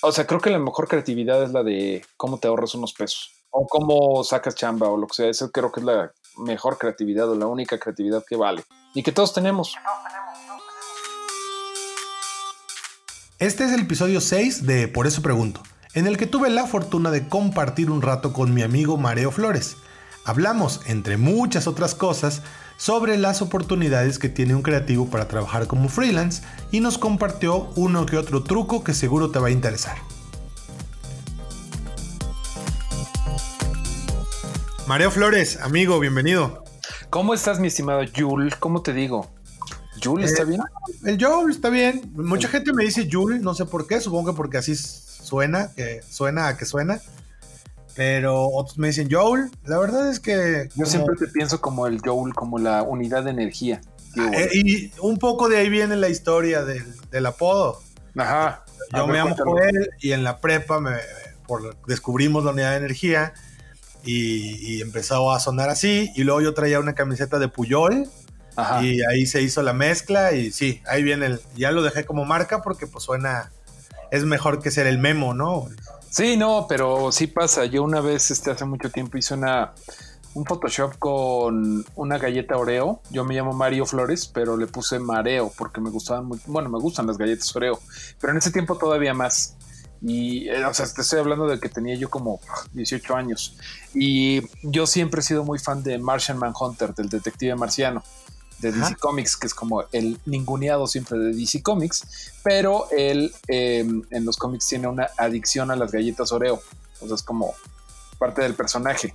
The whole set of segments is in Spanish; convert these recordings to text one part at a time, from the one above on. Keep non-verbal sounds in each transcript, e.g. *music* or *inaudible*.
O sea, creo que la mejor creatividad es la de cómo te ahorras unos pesos o cómo sacas chamba o lo que sea. Eso creo que es la mejor creatividad o la única creatividad que vale y que todos tenemos. Este es el episodio 6 de Por eso pregunto, en el que tuve la fortuna de compartir un rato con mi amigo Mareo Flores. Hablamos, entre muchas otras cosas, sobre las oportunidades que tiene un creativo para trabajar como freelance y nos compartió uno que otro truco que seguro te va a interesar. Mario Flores, amigo, bienvenido. ¿Cómo estás, mi estimado Jul? ¿Cómo te digo? ¿Jul está Eh, bien? El Joel está bien. Mucha gente me dice Jul, no sé por qué, supongo que porque así suena, que suena a que suena. Pero otros me dicen Joel. La verdad es que. Yo como- siempre te pienso como el Joule, como la unidad de energía. Digo, Eh, y un poco de ahí viene la historia del, del apodo. Ajá. Yo ver, me llamo cuéntalo. Joel y en la prepa me, por, descubrimos la unidad de energía y, y empezó a sonar así. Y luego yo traía una camiseta de Puyol Ajá. y ahí se hizo la mezcla y sí, ahí viene el... Ya lo dejé como marca porque pues suena... Es mejor que ser el memo, ¿no? Sí, no, pero sí pasa. Yo una vez, este, hace mucho tiempo hice una, un Photoshop con una galleta Oreo. Yo me llamo Mario Flores, pero le puse Mareo porque me gustaban muy, bueno, me gustan las galletas Oreo, pero en ese tiempo todavía más. Y, eh, o sea, te estoy hablando de que tenía yo como 18 años. Y yo siempre he sido muy fan de Martian Manhunter, del detective marciano de DC Ajá. Comics, que es como el ninguneado siempre de DC Comics, pero él eh, en los cómics tiene una adicción a las galletas Oreo, o sea, es como parte del personaje.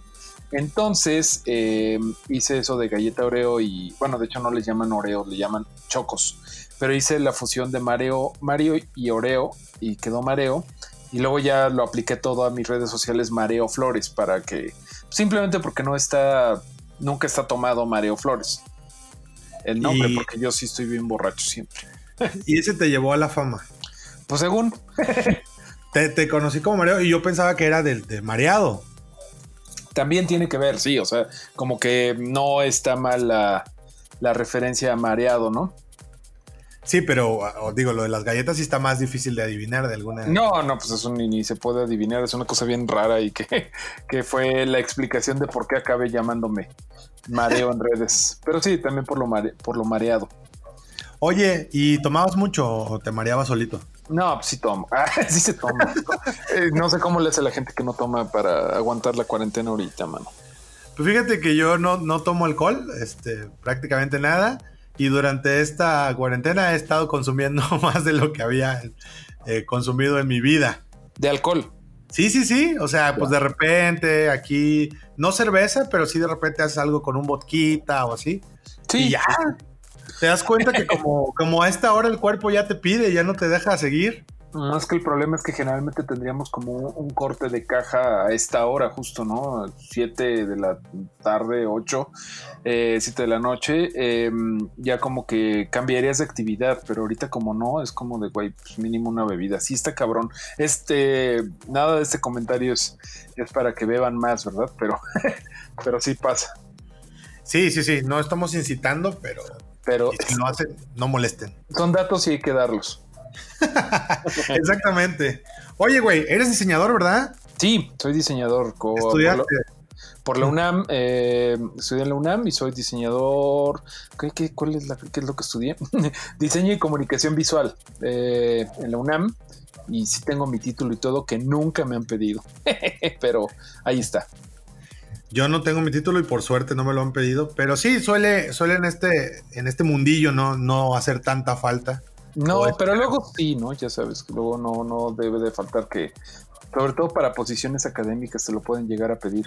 Entonces eh, hice eso de galleta Oreo y, bueno, de hecho no les llaman Oreo, le llaman Chocos, pero hice la fusión de Mario, Mario y Oreo y quedó Mareo. Y luego ya lo apliqué todo a mis redes sociales Mareo Flores para que, simplemente porque no está, nunca está tomado Mareo Flores. El nombre, Y- porque yo sí estoy bien borracho siempre. *laughs* Y ese te llevó a la fama. Pues según, *laughs* Te, te conocí como mareado y yo pensaba que era del de mareado. también tiene que ver, sí, o sea, como que no está mal la, la referencia a mareado, ¿no? Sí, pero digo, lo de las galletas sí está más difícil de adivinar de alguna No, no, pues eso ni, ni se puede adivinar, es una cosa bien rara y que, *laughs* que fue la explicación de por qué acabé llamándome mareo en redes. Pero sí, también por lo, mare- por lo mareado. Oye, ¿y tomabas mucho o te mareabas solito? No, pues sí tomo. *laughs* Ah, sí se toma. *laughs* Eh, no sé cómo le hace la gente que no toma para aguantar la cuarentena ahorita, mano. Pues fíjate que yo no, no tomo alcohol, este, prácticamente nada. Y durante esta cuarentena he estado consumiendo *laughs* más de lo que había eh, consumido en mi vida. De alcohol. Sí, sí, sí. O sea, pues de repente aquí, no cerveza, pero sí de repente haces algo con un vodquita o así. Sí, Y ya. Te das cuenta que como, como a esta hora el cuerpo ya te pide, ya no te deja seguir. No, es que el problema es que generalmente tendríamos como un, corte de caja a esta hora, justo, ¿no? 7 de la tarde, 8, 7 de la noche. eh, ya como que cambiarías de actividad, pero ahorita como no, es como de, güey, pues mínimo una bebida. Sí está cabrón. Este, nada de este comentario es, es para que beban más, ¿verdad? Pero, *laughs* pero sí pasa. Sí, sí, sí. No estamos incitando, pero Pero si lo hacen, no molesten. son datos y hay que darlos. *laughs* Exactamente. Oye, güey, eres diseñador, ¿verdad? Sí, soy diseñador. Estudiaste. Por la UNAM, eh, estudié en la UNAM y soy diseñador. ¿Qué, qué- cuál es, la, qué es lo que estudié? *laughs* Diseño y comunicación visual eh, en la UNAM. Y sí tengo mi título y todo que nunca me han pedido. *laughs* Pero ahí está. Yo no tengo mi título y por suerte no me lo han pedido, pero sí suele, suele en este, en este mundillo no, no hacer tanta falta. No, pero luego sí, ¿no? Ya sabes que luego no, no debe de faltar que, sobre todo para posiciones académicas, te lo pueden llegar a pedir.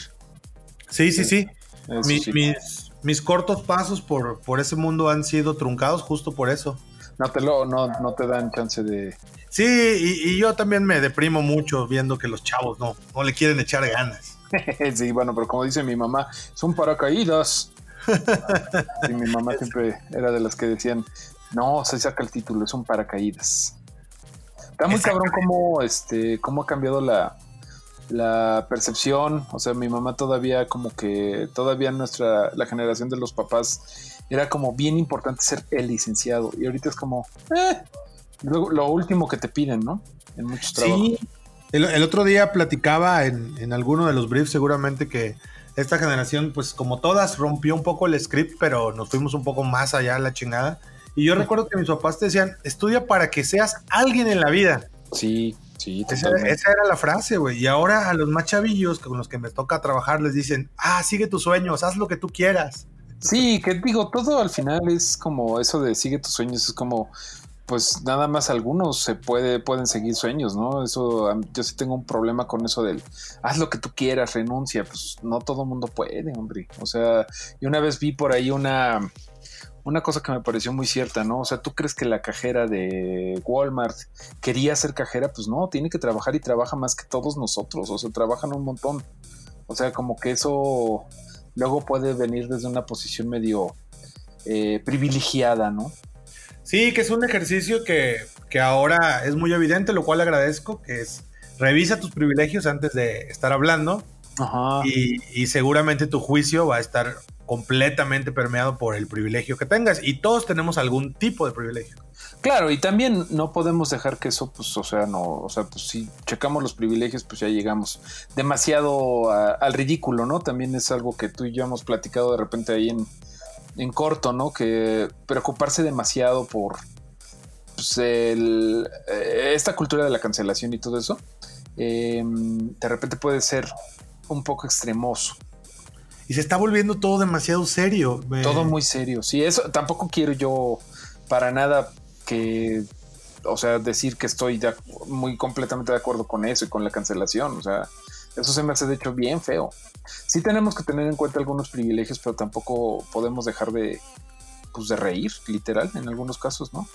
Sí, sí, sí. Eso Mi- sí. mis, mis cortos pasos por, por ese mundo han sido truncados justo por eso. No te lo, no, no te dan chance de. Sí, y, y yo también me deprimo mucho viendo que los chavos no, no le quieren echar ganas. *laughs* sí, bueno, pero como dice mi mamá, son paracaídas. *laughs* y mi mamá siempre era de las que decían, no, se saca el título, es un paracaídas. Está muy cabrón cómo, este, cómo ha cambiado la, la percepción. O sea, mi mamá todavía como que, todavía nuestra, la generación de los papás era como bien importante ser el licenciado. Y ahorita es como, eh, lo último que te piden, ¿no? en muchos trabajos. Sí, el, otro día platicaba en, en, alguno de los briefs seguramente que esta generación, pues como todas, rompió un poco el script, pero nos fuimos un poco más allá a la chingada. Y yo recuerdo que mis papás te decían, estudia para que seas alguien en la vida. Sí, sí. Esa, esa, era la frase, güey. Y ahora a los más chavillos con los que me toca trabajar les dicen, ah, sigue tus sueños, haz lo que tú quieras. Sí, que digo, todo al final es como eso de sigue tus sueños, es como, pues nada más algunos se puede, pueden seguir sueños, ¿no? Eso, yo sí tengo un problema con eso del haz lo que tú quieras, renuncia, pues no todo mundo puede, hombre. O sea, y una vez vi por ahí una, una cosa que me pareció muy cierta, ¿no? O sea, ¿tú crees que la cajera de Walmart quería ser cajera? Pues no, tiene que trabajar y trabaja más que todos nosotros, o sea, trabajan un montón. O sea, como que eso luego puede venir desde una posición medio eh, privilegiada, ¿no? Sí, que es un ejercicio que, ahora es muy evidente, lo cual agradezco, que es revisa tus privilegios antes de estar hablando Y, seguramente tu juicio va a estar completamente permeado por el privilegio que tengas y todos tenemos algún tipo de privilegio. Claro, y también no podemos dejar que eso, pues, o sea, no, o sea, pues si checamos los privilegios, pues ya llegamos demasiado al ridículo, ¿no? También es algo que tú y yo hemos platicado de repente ahí en, en corto, ¿no? Que preocuparse demasiado por pues, el, eh, esta cultura de la cancelación y todo eso, em, de repente puede ser un poco extremoso. Y se está volviendo todo demasiado serio. Todo muy serio. Sí, eso tampoco quiero yo para nada que, o sea, decir que estoy muy completamente de acuerdo con eso y con la cancelación. O sea, eso se me hace de hecho bien feo. Sí tenemos que tener en cuenta algunos privilegios, pero tampoco podemos dejar de, pues, de reír, literal, en algunos casos, ¿no?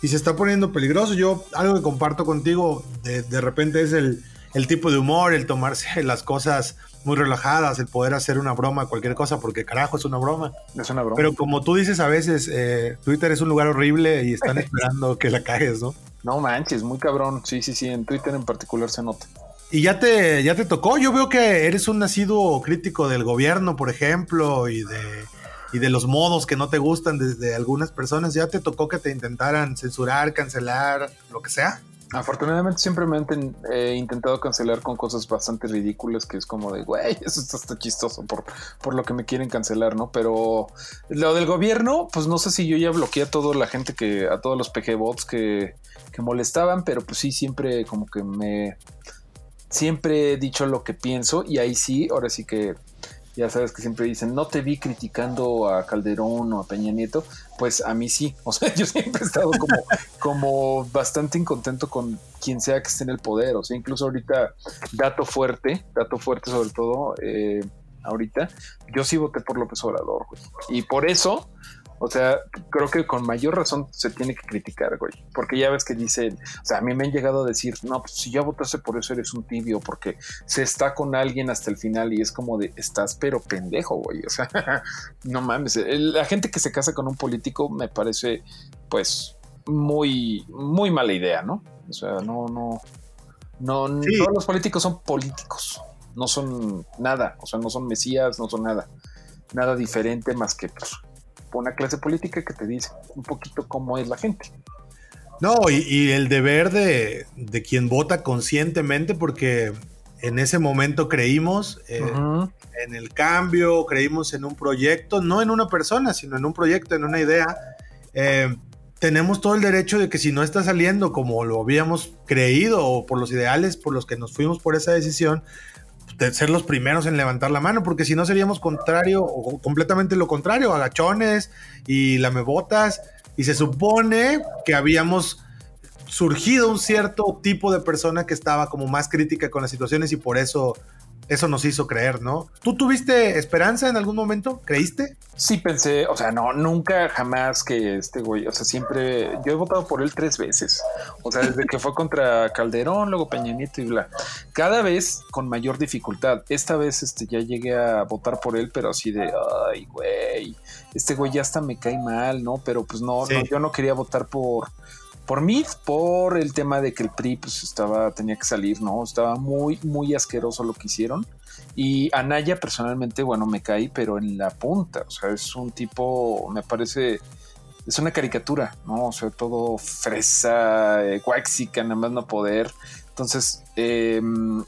Y se está poniendo peligroso. Yo, algo que comparto contigo, de, de repente es el, el tipo de humor, el tomarse *laughs* las cosas muy relajadas, el poder hacer una broma, cualquier cosa, porque carajo es una broma. Es una broma. Pero como tú dices a veces, eh, Twitter es un lugar horrible y están *laughs* esperando que la cagues, ¿no? No manches, muy cabrón. Sí, sí, sí, en Twitter en particular se nota. Y ya te, ya te tocó. Yo veo que eres un nacido crítico del gobierno, por ejemplo, y de, y de los modos que no te gustan desde algunas personas. ¿Ya te tocó que te intentaran censurar, cancelar, lo que sea? Afortunadamente siempre me han eh, intentado cancelar con cosas bastante ridículas que es como de, güey, *laughs* eso está, chistoso por, por lo que me quieren cancelar, ¿no? Pero lo del gobierno, pues no sé si yo ya bloqueé a toda la gente que, a todos los PG bots que, que molestaban, pero pues sí, siempre como que me, siempre he dicho lo que pienso y ahí sí, ahora sí que ya sabes que siempre dicen, no te vi criticando a Calderón o a Peña Nieto, pues a mí sí, o sea, *laughs* yo siempre he estado como, como bastante incontento con quien sea que esté en el poder, o sea, incluso ahorita, dato fuerte, dato fuerte sobre todo, eh, ahorita, yo sí voté por López Obrador, y por eso o sea, creo que con mayor razón se tiene que criticar, güey. Porque ya ves que dicen, o sea, a mí me han llegado a decir, no, pues si ya votaste por eso eres un tibio, porque se está con alguien hasta el final y es como de, estás pero pendejo, güey. O sea, *laughs* no mames. La gente que se casa con un político me parece, pues, muy, muy mala idea, ¿no? O sea, no, no, no, todos los políticos son políticos, no son nada, o sea, no son mesías, no son nada, nada diferente más que, pues, una clase política que te dice un poquito cómo es la gente. No, y, el deber de, quien vota conscientemente, porque en ese momento creímos eh, en el cambio, creímos en un proyecto, no en una persona, sino en un proyecto, en una idea. Eh, tenemos todo el derecho de que si no está saliendo como lo habíamos creído o por los ideales por los que nos fuimos por esa decisión, de ser los primeros en levantar la mano, porque si no seríamos contrario o completamente lo contrario, agachones y lamebotas. Y se supone que habíamos surgido un cierto tipo de persona que estaba como más crítica con las situaciones y por eso eso nos hizo creer, ¿no? ¿Tú tuviste esperanza en algún momento? ¿Creíste? Sí, pensé, o sea, no, nunca jamás que este güey, o sea, siempre, yo he votado por él tres veces, o sea, desde que fue contra Calderón, luego Peña Nieto y bla, cada vez con mayor dificultad. Esta vez este, ya llegué a votar por él, pero así de, ay, güey, este güey ya hasta me cae mal, ¿no? Pero pues no, no yo no quería votar por por mí, por el tema de que el PRI pues estaba, tenía que salir, ¿no? Estaba muy, muy asqueroso lo que hicieron. Y Anaya personalmente, bueno, me caí, pero en la punta. O sea, es un tipo, me parece es una caricatura, ¿no? O sea, todo fresa, eh, guaxica, nada más no poder. Entonces, eh,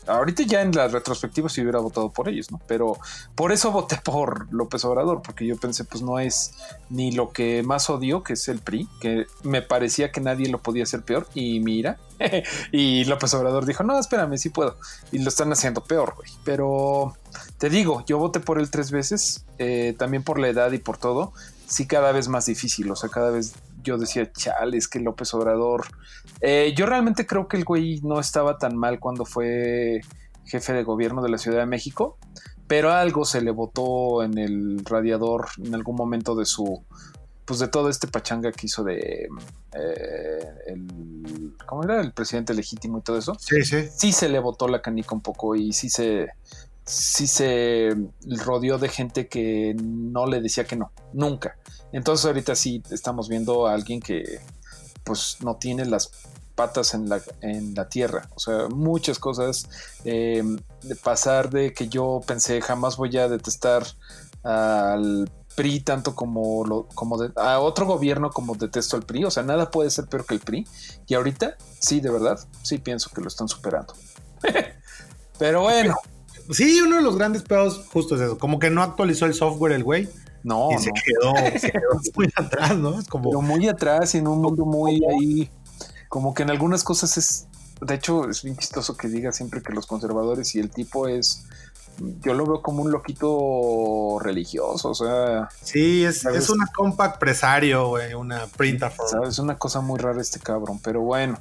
ahorita ya en la retrospectiva sí hubiera votado por ellos, ¿no? Pero por eso *laughs* voté por López Obrador, porque yo pensé, pues no es ni lo que más odio, que es el PRI, que me parecía que nadie lo podía hacer peor, y mira, *laughs* y López Obrador dijo, no, espérame, sí puedo, y lo están haciendo peor, güey. Pero te digo, yo voté por él tres veces, eh, también por la edad y por todo, sí cada vez más difícil, o sea, cada vez yo decía, chale, es que López Obrador. Eh, yo realmente creo que el güey no estaba tan mal cuando fue jefe de gobierno de la Ciudad de México, pero algo se le botó en el radiador en algún momento de su. Pues de todo este pachanga que hizo de. Eh, el, ¿Cómo era? El presidente legítimo y todo eso. Sí, sí. Sí se le botó la canica un poco y sí se. Sí se rodeó de gente que no le decía que no, nunca. Entonces ahorita sí estamos viendo a alguien que pues no tiene las patas en la, en la tierra. O sea, muchas cosas. Eh, de pasar de que yo pensé jamás voy a detestar al PRI tanto como, lo, como a otro gobierno como detesto al PRI. O sea, nada puede ser peor que el PRI. Y ahorita, sí, de verdad, sí pienso que lo están superando. *laughs* Pero bueno. Sí, uno de los grandes pedos justo es eso. Como que no actualizó el software el güey. No, y se, Quedó, se quedó *laughs* muy atrás, ¿no? Es como... Pero muy atrás y en un mundo muy ahí, como que en algunas cosas es, de hecho es bien chistoso que diga siempre que los conservadores y el tipo es, yo lo veo como un loquito religioso, o sea... Sí, es, es una compact presario, güey, una printer. Es una cosa muy rara este cabrón, pero bueno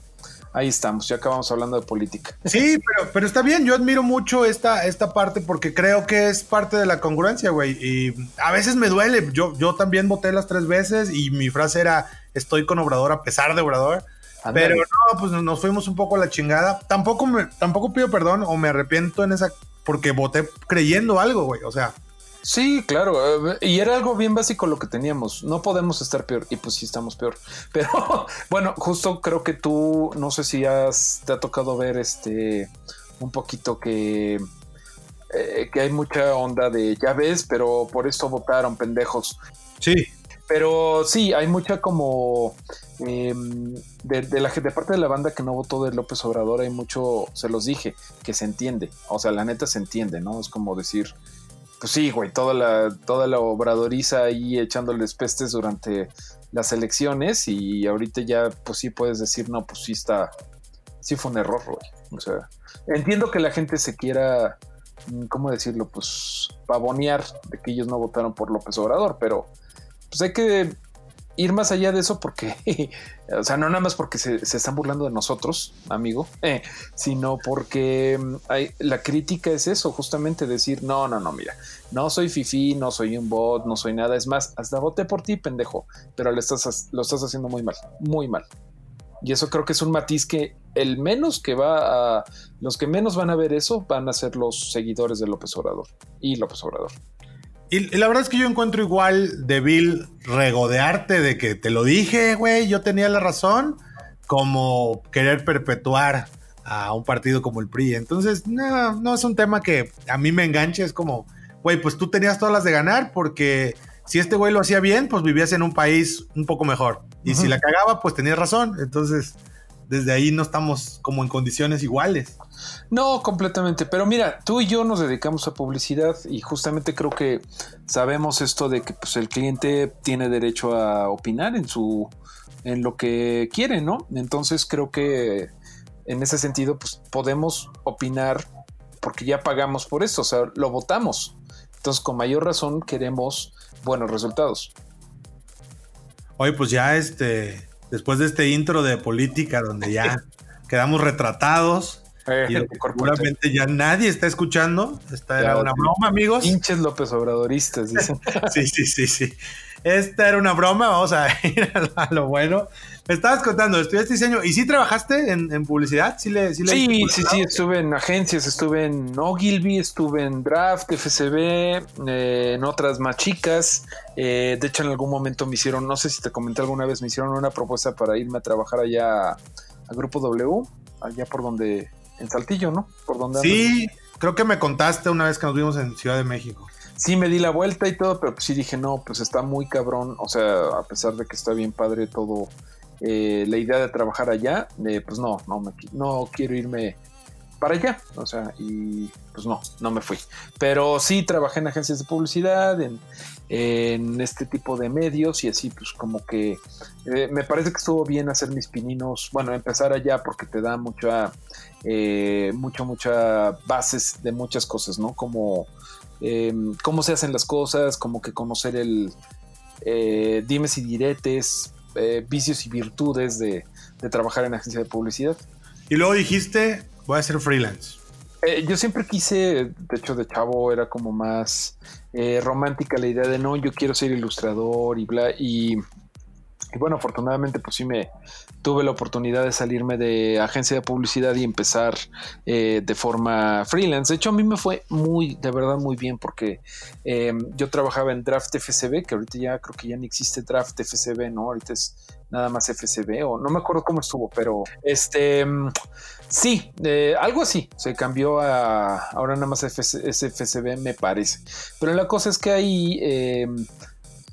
ahí estamos, ya acabamos hablando de política. Sí, pero, pero está bien, yo admiro mucho esta, esta parte porque creo que es parte de la congruencia, güey. Y a veces me duele, yo, yo también voté las tres veces y mi frase era, estoy con Obrador a pesar de Obrador. Pero no, pues nos fuimos un poco a la chingada. Tampoco, me, tampoco pido perdón o me arrepiento en esa, porque voté creyendo algo, güey. O sea, Sí, claro. Eh, y era algo bien básico lo que teníamos. No podemos estar peor. Y pues sí estamos peor. *laughs* Pero bueno, justo creo que tú, no sé si has, te ha tocado ver este un poquito que, eh, que hay mucha onda de ya ves, pero por esto votaron pendejos. Sí. Pero sí, hay mucha como em, de, de, la de parte de la banda que no votó de López Obrador, hay mucho, se los dije, que se entiende. O sea, la neta se entiende, ¿no? Es como decir, pues sí, güey, toda la, toda la obradoriza ahí echándoles pestes durante las elecciones y ahorita ya, pues sí puedes decir, no, pues sí está, sí fue un error, güey. O sea, entiendo que la gente se quiera, mm, ¿cómo decirlo? Pues pavonear de que ellos no votaron por López Obrador, pero pues hay que ir más allá de eso porque, *laughs* o sea, no nada más porque se, están burlando de nosotros, amigo, eh, sino porque mm, hay, la crítica es eso, justamente decir, no, no, no, mira, no soy fifi, no soy un bot, no soy nada, es más, hasta voté por ti, pendejo, pero lo estás, lo estás haciendo muy mal, muy mal. Y eso creo que es un matiz que el menos que va a, los que menos van a ver eso van a ser los seguidores de López Obrador y López Obrador. Y, la verdad es que yo encuentro igual débil regodearte de que te lo dije, güey, yo tenía la razón, como querer perpetuar a un partido como el PRI. Entonces, no, no es un tema que a mí me enganche, es como, güey, pues tú tenías todas las de ganar porque si este güey lo hacía bien, pues vivías en un país un poco mejor. Y si la cagaba, pues tenías razón. Entonces, desde ahí no estamos como en condiciones iguales. No, completamente. Pero mira, tú y yo nos dedicamos a publicidad y justamente creo que sabemos esto de que pues, el cliente tiene derecho a opinar en su en lo que quiere, ¿no? Entonces creo que en ese sentido, pues podemos opinar porque ya pagamos por eso, o sea, lo votamos. Entonces, con mayor razón queremos buenos resultados. Oye, pues ya este, después de este intro de política donde ya *laughs* quedamos retratados eh, y seguramente ya nadie está escuchando. Esta era una broma, amigos. Pinches López Obradoristas, dicen. *laughs* sí, sí, sí, sí. Esta era una broma, vamos a *laughs* ir a lo bueno. Me estabas contando, estudiaste diseño y sí trabajaste en, publicidad, sí le, sí, sí, sí, estuve en agencias, estuve en Ogilvy, estuve en Draft, FCB, eh, en otras más chicas. Eh, de hecho, en algún momento me hicieron, no sé si te comenté alguna vez, me hicieron una propuesta para irme a trabajar allá a, Grupo W, allá por donde, en Saltillo, ¿no? Por donde. Sí, creo que me contaste una vez que nos vimos en Ciudad de México. sí me di la vuelta y todo, pero pues sí dije, no, pues está muy cabrón, o sea, a pesar de que está bien padre todo, eh, la idea de trabajar allá, pues no, no, no quiero irme para allá, o sea, y pues no, no me fui. Pero sí trabajé en agencias de publicidad, en, este tipo de medios y así, pues como que eh, me parece que estuvo bien hacer mis pininos, bueno, empezar allá porque te da mucha, eh, mucho, mucha bases de muchas cosas, ¿no? Como em, cómo se hacen las cosas, como que conocer el dimes y diretes, vicios y virtudes de, de trabajar en agencia de publicidad. Y luego dijiste, voy a ser freelance. Eh, yo siempre quise, de hecho de chavo era como más eh, romántica la idea de no, yo quiero ser ilustrador y bla, y, bueno, afortunadamente pues sí me tuve la oportunidad de salirme de agencia de publicidad y empezar eh, de forma freelance. De hecho a mí me fue muy, de verdad muy bien porque yo trabajaba en Draft FCB, que ahorita ya creo que ya no existe Draft FCB, ¿no? Ahorita es nada más FCB o no me acuerdo cómo estuvo, pero este Sí, eh, algo así. Se cambió a ahora nada más SFCB, me parece. Pero la cosa es que ahí em,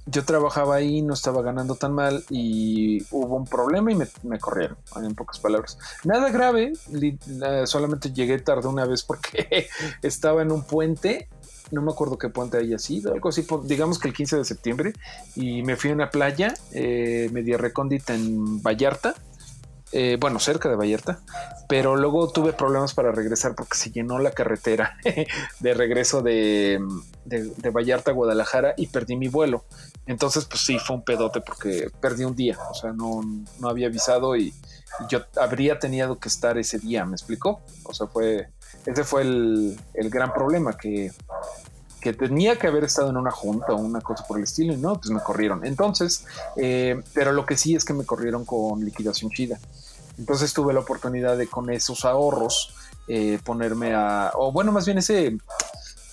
yo trabajaba ahí, no estaba ganando tan mal y hubo un problema y me, corrieron, en pocas palabras. Nada grave, solamente llegué tarde una vez porque *laughs* estaba en un puente. No me acuerdo qué puente haya sido, algo así, digamos que el 15 de septiembre, y me fui a una playa eh, media recóndita en Vallarta, eh, bueno, cerca de Vallarta, pero luego tuve problemas para regresar porque se llenó la carretera *laughs* de regreso de, Vallarta a Guadalajara y perdí mi vuelo. Entonces, pues sí, fue un pedote porque perdí un día, o sea, no, había avisado y, yo habría tenido que estar ese día, ¿me explicó? O sea, fue, ese fue el, gran problema que, que tenía que haber estado en una junta o una cosa por el estilo y no, pues me corrieron. Entonces, eh, pero lo que sí es que me corrieron con liquidación chida. Entonces tuve la oportunidad de con esos ahorros eh, ponerme a, o bueno, más bien ese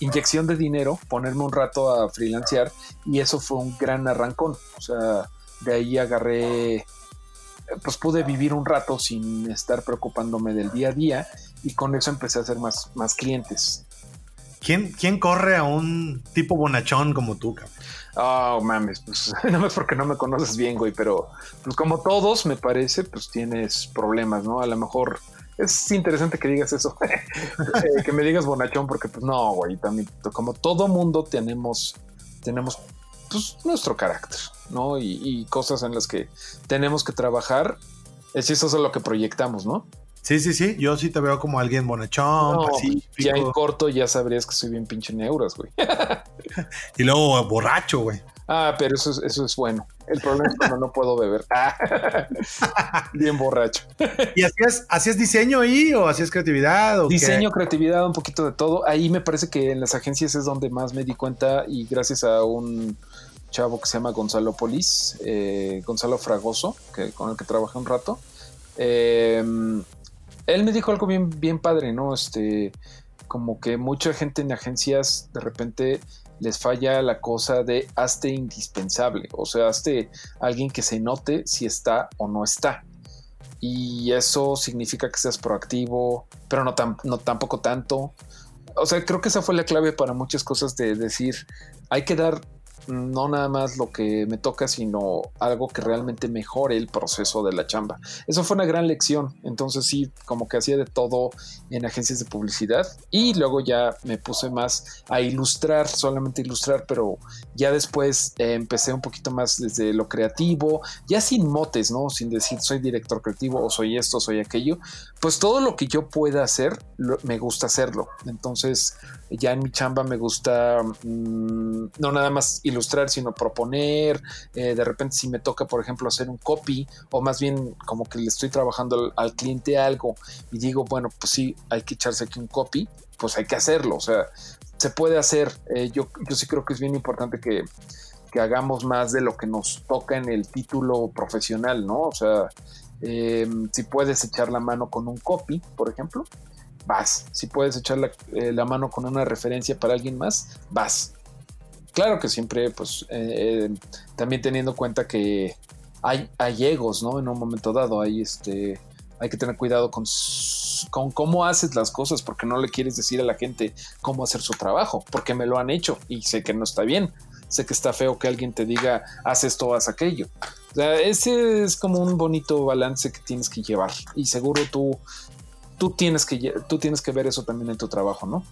inyección de dinero, ponerme un rato a freelancear y eso fue un gran arrancón. O sea, de ahí agarré, pues pude vivir un rato sin estar preocupándome del día a día y con eso empecé a hacer más, más clientes. ¿Quién, ¿Quién corre a un tipo bonachón como tú, cabrón? Oh, mames, pues *laughs* no es porque no me conoces bien, güey, pero pues como todos, me parece, pues tienes problemas, ¿no? A lo mejor es interesante que digas eso, *laughs* eh, que me digas bonachón, porque pues no, güey, también como todo mundo tenemos, tenemos pues nuestro carácter, ¿no? Y, cosas en las que tenemos que trabajar, es eso es lo que proyectamos, ¿no? Sí, sí, sí. Yo sí te veo como alguien bonachón, no, Ya en corto ya sabrías que soy bien pinche neuras, güey. *laughs* y luego borracho, güey. Ah, pero eso, eso es bueno. El problema es cuando no puedo beber. *laughs* *laughs* bien borracho. ¿Y hacías, hacías diseño ahí o hacías creatividad? O diseño, creatividad, un poquito de todo. Ahí me parece que en las agencias es donde más me di cuenta y gracias a un chavo que se llama Gonzalo Polis, eh, Gonzalo Fragoso, que, con el que trabajé un rato. Eh, él me dijo algo bien, bien padre, ¿no? Este, como que mucha gente en agencias de repente les falla la cosa de hazte indispensable, o sea, hazte alguien que se note si está o no está. Y eso significa que seas proactivo, pero no, tan, no tampoco tanto. O sea, creo que esa fue la clave para muchas cosas de decir, hay que dar no nada más lo que me toca, sino algo que realmente mejore el proceso de la chamba. Eso fue una gran lección. Entonces sí, como que hacía de todo en agencias de publicidad y luego ya me puse más a ilustrar, solamente ilustrar, pero ya después eh, empecé un poquito más desde lo creativo, ya sin motes, ¿no? Sin decir soy director creativo o soy esto, soy aquello. Pues todo lo que yo pueda hacer, me gusta hacerlo. Entonces ya en mi chamba me gusta mm, no nada más ilustrar, sino proponer. Eh, de repente si me toca, por ejemplo, hacer un copy o más bien como que le estoy trabajando al, cliente algo y digo, bueno, pues sí, hay que echarse aquí un copy, pues hay que hacerlo. O sea, se puede hacer. Eh, yo, yo sí creo que es bien importante que, que hagamos más de lo que nos toca en el título profesional, ¿no? O sea, eh, si puedes echar la mano con un copy, por ejemplo, vas. Si puedes echar eh, la, mano con una referencia para alguien más, vas. Claro que siempre, pues, eh, eh, también teniendo en cuenta que hay, hay egos, ¿no? En un momento dado hay este hay que tener cuidado con, con cómo haces las cosas, porque no le quieres decir a la gente cómo hacer su trabajo, porque me lo han hecho y sé que no está bien. Sé que está feo que alguien te diga, haz esto, haz aquello. O sea, ese es como un bonito balance que tienes que llevar. Y seguro tú, tú, tienes que, tú tienes que ver eso también en tu trabajo, ¿no?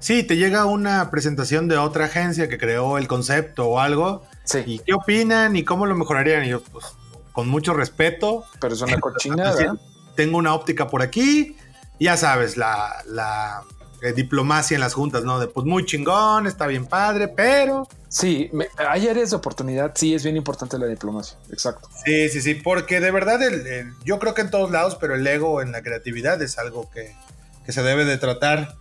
Sí, te llega una presentación de otra agencia que creó el concepto o algo. Sí. ¿Y qué opinan y cómo lo mejorarían? Y yo, pues, con mucho respeto. Pero es una cochinada. Tengo una óptica por aquí. Ya sabes, la, la eh, diplomacia en las juntas, ¿no? De pues muy chingón, está bien padre, pero. Sí, hay áreas de oportunidad, sí, es bien importante la diplomacia, exacto. Sí, sí, sí, porque de verdad el, yo creo que en todos lados, pero el ego en la creatividad es algo que, que se debe de tratar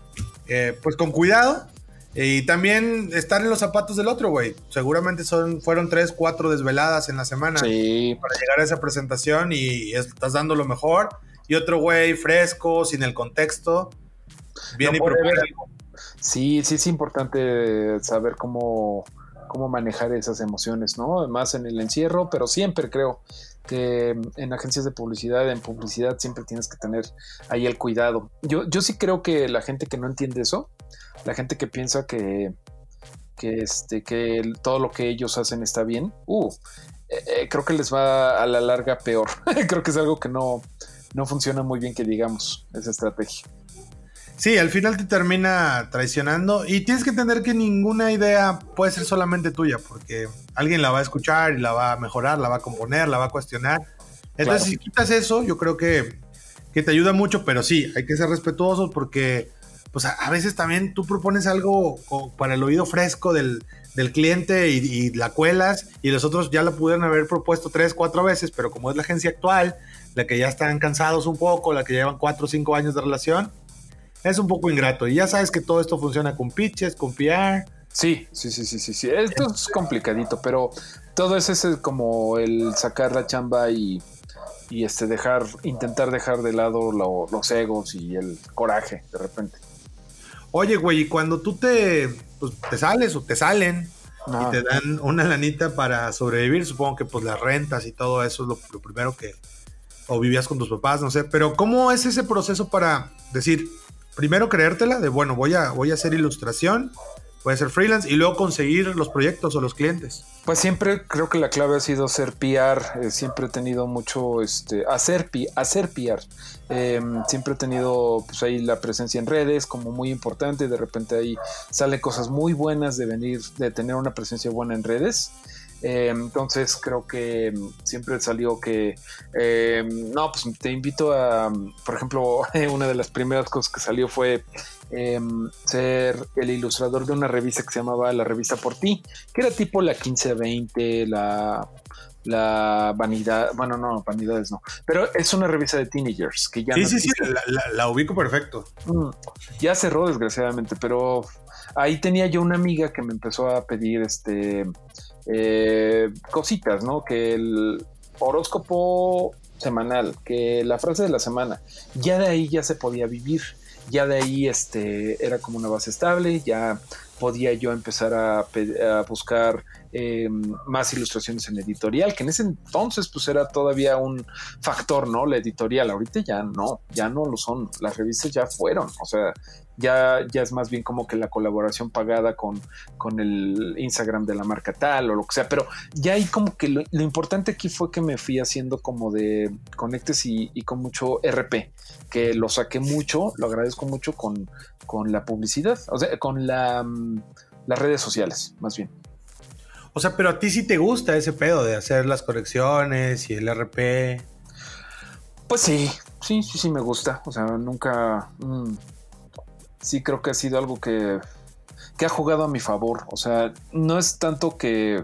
eh, pues con cuidado. Y también estar en los zapatos del otro, güey. Seguramente son, fueron tres, cuatro desveladas en la semana sí. para llegar a esa presentación y estás dando lo mejor. Y otro güey fresco, sin el contexto, Bien y Sí, sí es importante saber cómo, cómo manejar esas emociones, ¿no? Más en el encierro, pero siempre creo que en agencias de publicidad, en publicidad siempre tienes que tener ahí el cuidado. Yo, yo sí creo que la gente que no entiende eso, la gente que piensa que, que, este, que todo lo que ellos hacen está bien, uh, eh, eh, creo que les va a la larga peor. *laughs* creo que es algo que no, no funciona muy bien que digamos esa estrategia. Sí, al final te termina traicionando y tienes que entender que ninguna idea puede ser solamente tuya, porque alguien la va a escuchar y la va a mejorar, la va a componer, la va a cuestionar. Entonces, si quitas eso, yo creo que, que, te ayuda mucho, pero sí, hay que ser respetuosos porque pues a, veces también tú propones algo para el oído fresco del, del cliente y, y, la cuelas y los otros ya la pudieron haber propuesto tres, cuatro veces, pero como es la agencia actual, la que ya están cansados un poco, la que llevan cuatro o cinco años de relación, es un poco ingrato. Y ya sabes que todo esto funciona con pitches, con PR. Sí, sí, sí, sí, sí, sí. Esto es complicadito, pero todo eso es como el sacar la chamba y, y este dejar, intentar dejar de lado los egos y el coraje de repente. Oye, güey, y cuando tú te, pues, te sales o te salen y te dan una lanita para sobrevivir, supongo que pues las rentas y todo eso es lo primero que, o vivías con tus papás, no sé, pero ¿cómo es ese proceso para decir, primero creértela de, bueno, voy a, voy a hacer ilustración, voy a ser freelance y luego conseguir los proyectos o los clientes? Pues siempre creo que la clave ha sido ser PR, eh, siempre he tenido mucho, este, hacer, hacer PR, em, siempre he tenido pues ahí la presencia en redes como muy importante, de repente ahí salen cosas muy buenas de venir, de tener una presencia buena en redes. Eh, entonces creo que siempre salió que, eh, no, pues te invito a, por ejemplo, *laughs* una de las primeras cosas que salió fue em, ser el ilustrador de una revista que se llamaba La Revista por Ti, que era tipo la 1520, la la vanidad, bueno, no, vanidades no, pero es una revista de teenagers que ya... Sí, sí, sí, la, ubico perfecto. Mm, ya cerró desgraciadamente, pero ahí tenía yo una amiga que me empezó a pedir este eh, cositas, ¿no? Que el horóscopo semanal, que la frase de la semana, ya de ahí ya se podía vivir, ya de ahí este, era como una base estable, ya podía yo empezar a, buscar em, más ilustraciones en editorial, que en ese entonces pues era todavía un factor, ¿no? La editorial, ahorita ya no, ya no lo son, las revistas ya fueron, o sea, ya, ya es más bien como que la colaboración pagada con, con el Instagram de la marca tal o lo que sea, pero ya hay como que lo, importante aquí fue que me fui haciendo como de conectes y, con mucho RP, que lo saqué mucho, lo agradezco mucho con, con la publicidad, o sea, con la, mm, las redes sociales, más bien. O sea, pero a ti sí te gusta ese pedo de hacer las correcciones y el RP. Pues sí, sí, sí, sí me gusta. O sea, nunca... Mm, sí creo que ha sido algo que, que ha jugado a mi favor. O sea, no es tanto que,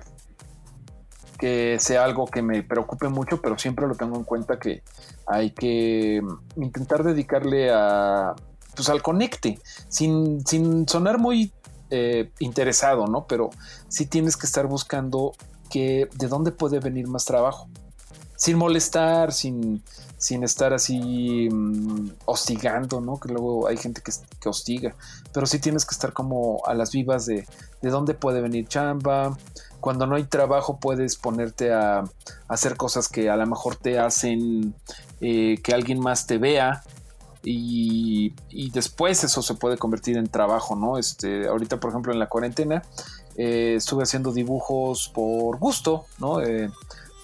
que sea algo que me preocupe mucho, pero siempre lo tengo en cuenta que hay que intentar dedicarle a pues al conecte, sin, sin sonar muy eh, interesado, ¿no? Pero sí tienes que estar buscando que de dónde puede venir más trabajo sin molestar, sin, sin estar así mm, hostigando, ¿no? Que luego hay gente que, que, hostiga, pero sí tienes que estar como a las vivas de, de dónde puede venir chamba. Cuando no hay trabajo puedes ponerte a, hacer cosas que a lo mejor te hacen eh, que alguien más te vea. Y, después eso se puede convertir en trabajo, ¿no? Este, ahorita, por ejemplo, en la cuarentena, eh, estuve haciendo dibujos por gusto, ¿no?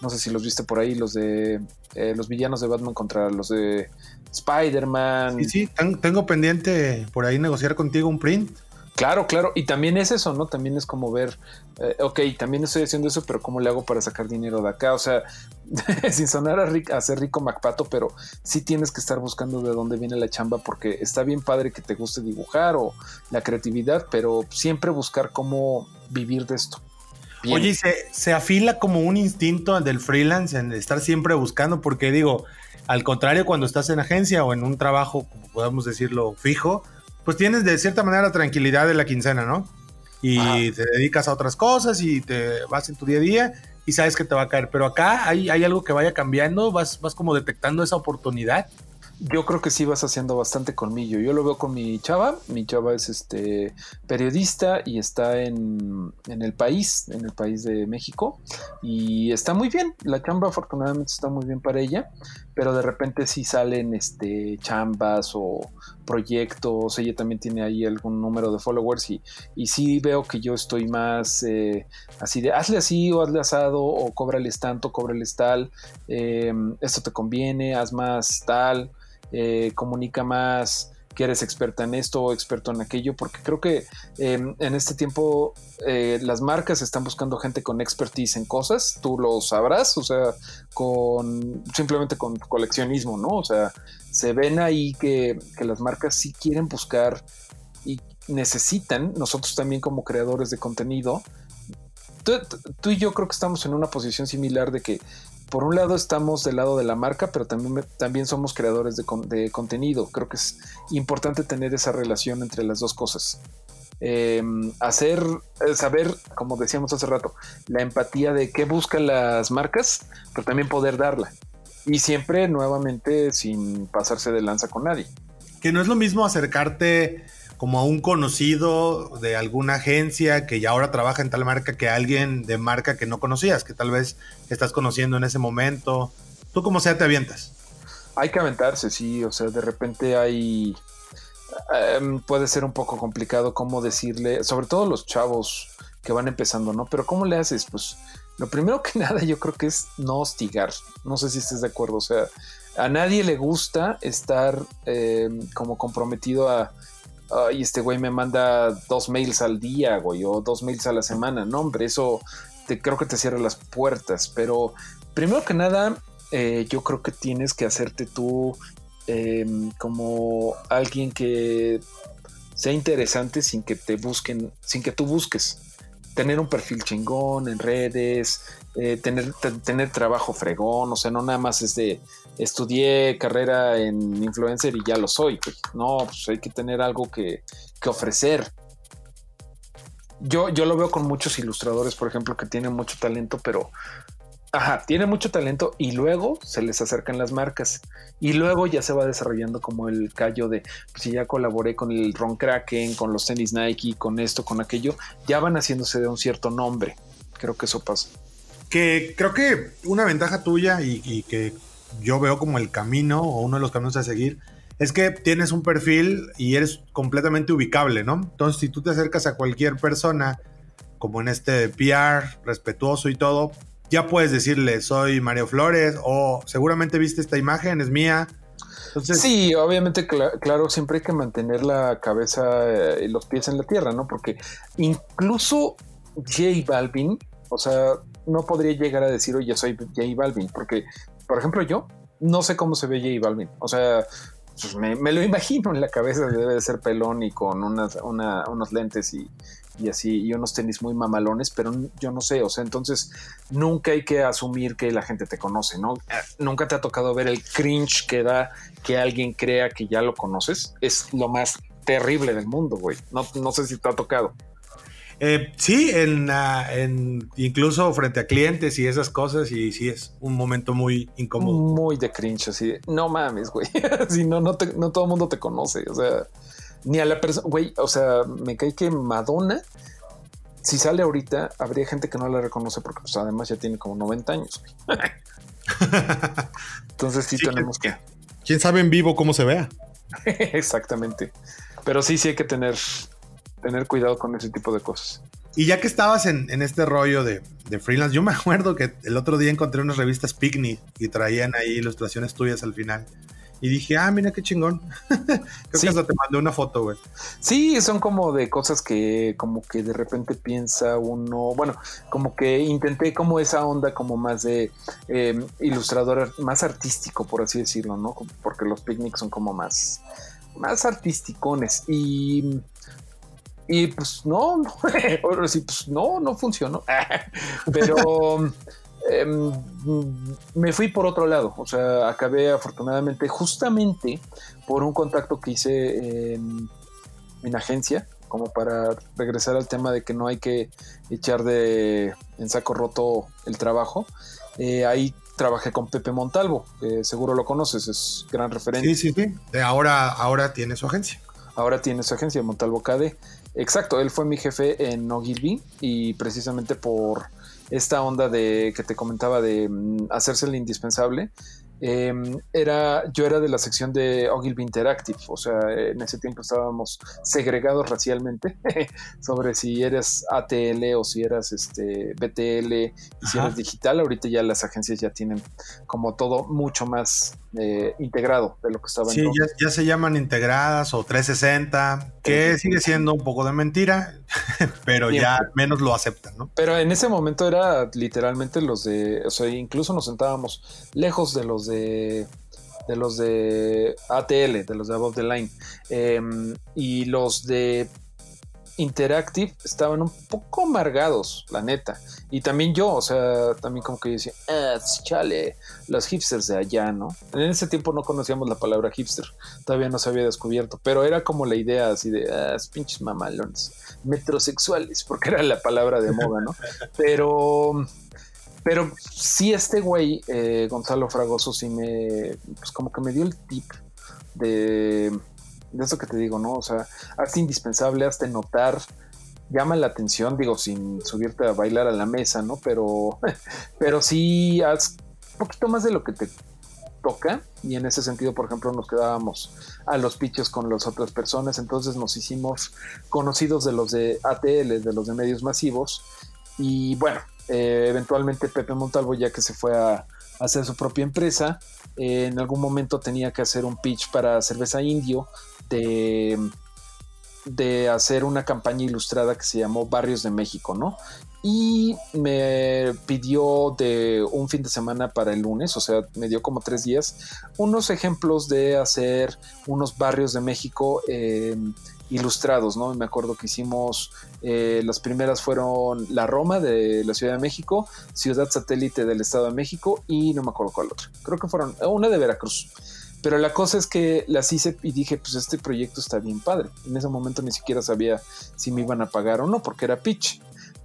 no sé si los viste por ahí, los de los villanos de Batman contra los de Spider-Man. Sí, sí, tengo pendiente por ahí negociar contigo un print. Claro, claro, y también es eso, ¿no? También es como ver, eh, ok, también estoy haciendo eso, pero ¿cómo le hago para sacar dinero de acá? O sea, *laughs* sin sonar a, ser rico MacPato, pero sí tienes que estar buscando de dónde viene la chamba, porque está bien padre que te guste dibujar o la creatividad, pero siempre buscar cómo vivir de esto. Oye, se, se afila como un instinto del freelance en estar siempre buscando, porque digo, al contrario, cuando estás en agencia o en un trabajo, como podemos decirlo, fijo, pues tienes de cierta manera la tranquilidad de la quincena, ¿no? Y te dedicas a otras cosas y te vas en tu día a día y sabes que te va a caer. Pero acá hay, hay algo que vaya cambiando, vas, vas como detectando esa oportunidad yo creo que sí vas haciendo bastante colmillo. Yo lo veo con mi chava. Mi chava es este periodista y está en, el país, en el país de México. Y está muy bien. La chamba afortunadamente está muy bien para ella. Pero de repente sí salen este chambas o proyectos. Ella también tiene ahí algún número de followers. Y, y sí veo que yo estoy más eh, así de hazle así o hazle asado o cóbrales tanto, cóbrales tal. Eh, esto te conviene, haz más tal eh, comunica más que eres experta en esto o experto en aquello, porque creo que em, en este tiempo eh, las marcas están buscando gente con expertise en cosas, tú lo sabrás, o sea, con simplemente con coleccionismo, ¿no? O sea, se ven ahí que, que las marcas sí quieren buscar y necesitan, nosotros también como creadores de contenido, tú, y yo creo que estamos en una posición similar de que por un lado estamos del lado de la marca, pero también, también somos creadores de, contenido. Creo que es importante tener esa relación entre las dos cosas. Em, hacer, eh, saber, como decíamos hace rato, la empatía de qué buscan las marcas, pero también poder darla. Y siempre nuevamente sin pasarse de lanza con nadie. Que no es lo mismo acercarte como a un conocido de alguna agencia que ya ahora trabaja en tal marca que alguien de marca que no conocías, que tal vez estás conociendo en ese momento. ¿Tú como sea te avientas? Hay que aventarse, sí, o sea, de repente hay... Em, puede ser un poco complicado cómo decirle, sobre todo los chavos que van empezando, ¿no? Pero ¿cómo le haces? Pues lo primero que *laughs* nada yo creo que es no hostigar. No sé si estés de acuerdo, o sea, a nadie le gusta estar em, como comprometido a ay, este güey me manda dos mails al día, güey, o dos mails a la semana. No, hombre, eso te, creo que te cierra las puertas. Pero primero que nada, eh, yo creo que tienes que hacerte tú em, como alguien que sea interesante sin que te busquen, sin que tú busques. Tener un perfil chingón en redes, eh, tener, tener trabajo fregón, o sea, no nada más es de estudié carrera en influencer y ya lo soy. no, pues hay que tener algo que, ofrecer. Yo, yo lo veo con muchos ilustradores, por ejemplo, que tienen mucho talento, pero Ajá, tiene mucho talento y luego se les acercan las marcas y luego ya se va desarrollando como el callo de pues, si ya colaboré con el Ron Kraken, con los tenis Nike, con esto, con aquello, ya van haciéndose de un cierto nombre. Creo que eso pasa. Que creo que una ventaja tuya y que yo veo como el camino o uno de los caminos a seguir es que tienes un perfil y eres completamente ubicable, ¿no? Entonces, si tú te acercas a cualquier persona, como en este PR, respetuoso y todo, ya puedes decirle, soy Mario Flores, o seguramente viste esta imagen, es mía. Sí, obviamente, claro, siempre hay que mantener la cabeza eh, y los pies en la tierra, ¿no? Porque incluso J Balvin, o sea, no podría llegar a decir, oye, soy J Balvin, porque por ejemplo, yo no sé cómo se ve J Balvin. O sea, pues me, lo imagino en la cabeza, debe de ser pelón y con unas, unos lentes y, así, y unos tenis muy mamalones, pero yo no sé, o sea, entonces nunca hay que asumir que la gente te conoce, ¿no? Nunca te ha tocado ver el cringe que da que alguien crea que ya lo conoces. Es lo más terrible del mundo, güey. No, no sé si te ha tocado. Eh, sí, en, incluso frente a clientes y esas cosas, y sí es un momento muy incómodo. Muy de cringe, así no mames, güey. *laughs* si no, no, no todo el mundo te conoce. O sea, ni a la persona, güey. O sea, me cae que Madonna, si sale ahorita, habría gente que no la reconoce porque, pues, además ya tiene como 90 años. *laughs* Entonces sí, tenemos que... ¿Quién sabe en vivo cómo se vea? *laughs* Exactamente. Pero sí, sí hay que tener, tener cuidado con ese tipo de cosas. Y ya que estabas en, este rollo de, freelance, yo me acuerdo que el otro día encontré unas revistas Picnic y traían ahí ilustraciones tuyas al final. Y dije, ah, mira qué chingón. *laughs* Creo que hasta te mandé una foto, güey. Sí, son como de cosas que como que de repente piensa uno, bueno, como que intenté como esa onda como más de em, ilustrador, más artístico, por así decirlo, ¿no? Porque los picnics son como más, más artisticones. Y y pues no, *laughs* no, pues no, no funcionó. *laughs* Pero em, me fui por otro lado. O sea, acabé afortunadamente justamente por un contacto que hice en, agencia, como para regresar al tema de que no hay que echar de en saco roto el trabajo. Eh, ahí trabajé con Pepe Montalvo, que seguro lo conoces, es gran referente. Sí, sí, sí. Ahora, ahora tiene su agencia. Ahora tiene su agencia, Montalvo KD. Exacto, él fue mi jefe en Ogilvy y precisamente por esta onda de que te comentaba de mm, hacerse el indispensable, Em, era, yo era de la sección de Ogilvy Interactive, o sea, en ese tiempo estábamos segregados racialmente *laughs* sobre si eres ATL o si eras este, BTL y si eres digital. Ahorita ya las agencias ya tienen como todo mucho más eh, integrado de lo que estaba sí, ya, ya, se llaman integradas o 360, que sigue siendo un poco de mentira, *laughs* pero ya menos lo aceptan, ¿no? Pero en ese momento era literalmente los de, o sea, incluso nos sentábamos lejos de los de de, los de ATL, de los de Above the Line. Em, y los de Interactive estaban un poco amargados, la neta. Y también yo, o sea, también como que decía, ah, chale, los hipsters de allá, ¿no? En ese tiempo no conocíamos la palabra hipster, todavía no se había descubierto, pero era como la idea así de, ah, pinches mamalones, metrosexuales, *laughs* porque era la palabra de moda, ¿no? *laughs* Pero pero sí, este güey, eh, Gonzalo Fragoso, sí me, pues como que me dio el tip de, de eso que te digo, ¿no? O sea, hazte indispensable, hazte notar, llama la atención, digo, sin subirte a bailar a la mesa, ¿no? Pero, *laughs* pero sí, haz un poquito más de lo que te toca y en ese sentido, por ejemplo, nos quedábamos a los pichos con las otras personas, entonces nos hicimos conocidos de los de ATL, de los de medios masivos y bueno, eh, eventualmente Pepe Montalvo, ya que se fue a, hacer su propia empresa, eh, en algún momento tenía que hacer un pitch para cerveza indio de, de hacer una campaña ilustrada que se llamó Barrios de México, ¿no? Y me pidió de un fin de semana para el lunes, o sea, me dio como tres días, unos ejemplos de hacer unos barrios de México eh, ilustrados, ¿no? Me acuerdo que hicimos, eh, las primeras fueron La Roma de la Ciudad de México, Ciudad Satélite del Estado de México y no me acuerdo cuál otra. Creo que fueron eh, una de Veracruz. Pero la cosa es que las hice y dije, pues este proyecto está bien padre. En ese momento ni siquiera sabía si me iban a pagar o no, porque era pitch.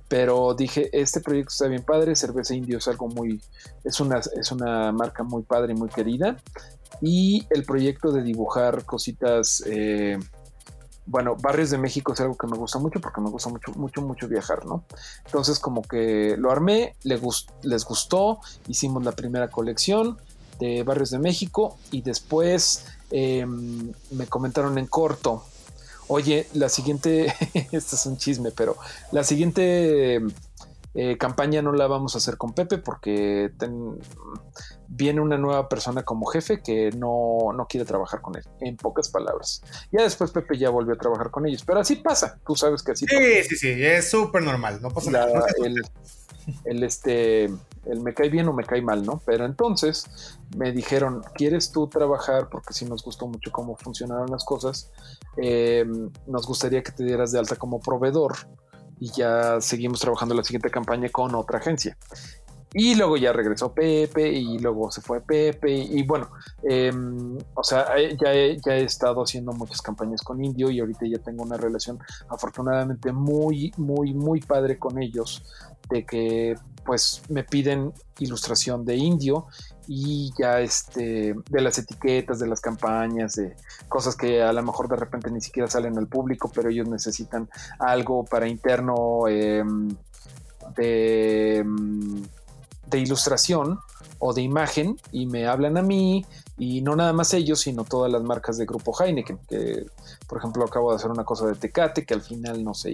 Pero dije, este proyecto está bien padre, Cerveza Indio es algo muy, es una, es una marca muy padre y muy querida. Y el proyecto de dibujar cositas eh, bueno, Barrios de México es algo que me gusta mucho porque me gusta mucho, mucho, mucho viajar, ¿no? Entonces como que lo armé, les, gustó, hicimos la primera colección de Barrios de México y después em, me comentaron en corto, oye, la siguiente, *laughs* este es un chisme, pero la siguiente eh, campaña no la vamos a hacer con Pepe porque viene una nueva persona como jefe que no, quiere trabajar con él, en pocas palabras. Ya después Pepe ya volvió a trabajar con ellos, pero así pasa, tú sabes que así sí, pasa. Sí, sí, es súper normal, no pasa nada. *laughs* El, este, el me cae bien o me cae mal, ¿no? Pero entonces me dijeron, ¿quieres tú trabajar? Porque sí nos gustó mucho cómo funcionaron las cosas. Em, nos gustaría que te dieras de alta como proveedor y ya seguimos trabajando la siguiente campaña con otra agencia. Y luego ya regresó Pepe y luego se fue Pepe y, bueno, em, o sea, ya he, ya he estado haciendo muchas campañas con Indio y ahorita ya tengo una relación afortunadamente muy, muy, muy padre con ellos de que pues me piden ilustración de Indio y ya este de las etiquetas de las campañas de cosas que a lo mejor de repente ni siquiera salen al público pero ellos necesitan algo para interno em, de em, de ilustración o de imagen y me hablan a mí y no nada más ellos, sino todas las marcas de grupo Heineken, que por ejemplo acabo de hacer una cosa de Tecate que al final no se,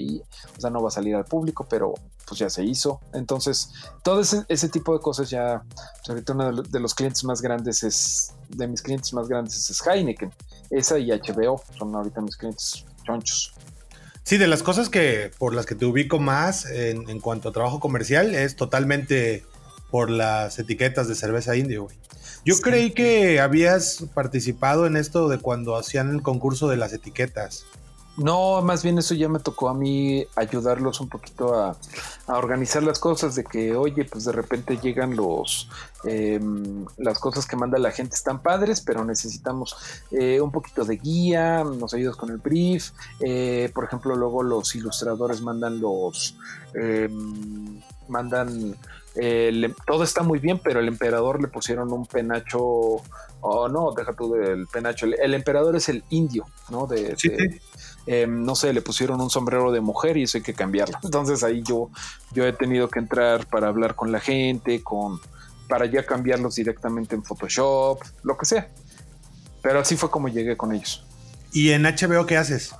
o sea, no va a salir al público, pero pues ya se hizo. Entonces, todo ese, tipo de cosas ya, pues, ahorita uno de los clientes más grandes es, de mis clientes más grandes es Heineken, esa y HBO, son ahorita mis clientes chonchos. Sí, de las cosas que por las que te ubico más en, en cuanto a trabajo comercial es totalmente por las etiquetas de cerveza indio, güey. Yo creí que habías participado en esto de cuando hacían el concurso de las etiquetas. No, más bien eso ya me tocó a mí ayudarlos un poquito a, organizar las cosas, de que, oye, pues de repente llegan los em, las cosas que manda la gente están padres, pero necesitamos eh, un poquito de guía, nos ayudas con el brief, eh, por ejemplo, luego los ilustradores mandan los em, mandan todo está muy bien, pero el emperador le pusieron un penacho. Oh, no, deja tú del penacho. El, emperador es el indio, ¿no? De, em, no sé, le pusieron un sombrero de mujer y eso hay que cambiarlo. *laughs* Entonces ahí yo, yo he tenido que entrar para hablar con la gente, con para ya cambiarlos directamente en Photoshop, lo que sea. Pero así fue como llegué con ellos. ¿Y en HBO qué haces?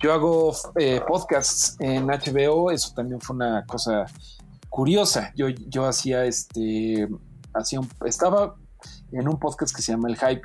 Yo hago eh, podcasts en HBO, eso también fue una cosa curiosa. Yo, yo hacía este, hacía estaba en un podcast que se llama El Hype,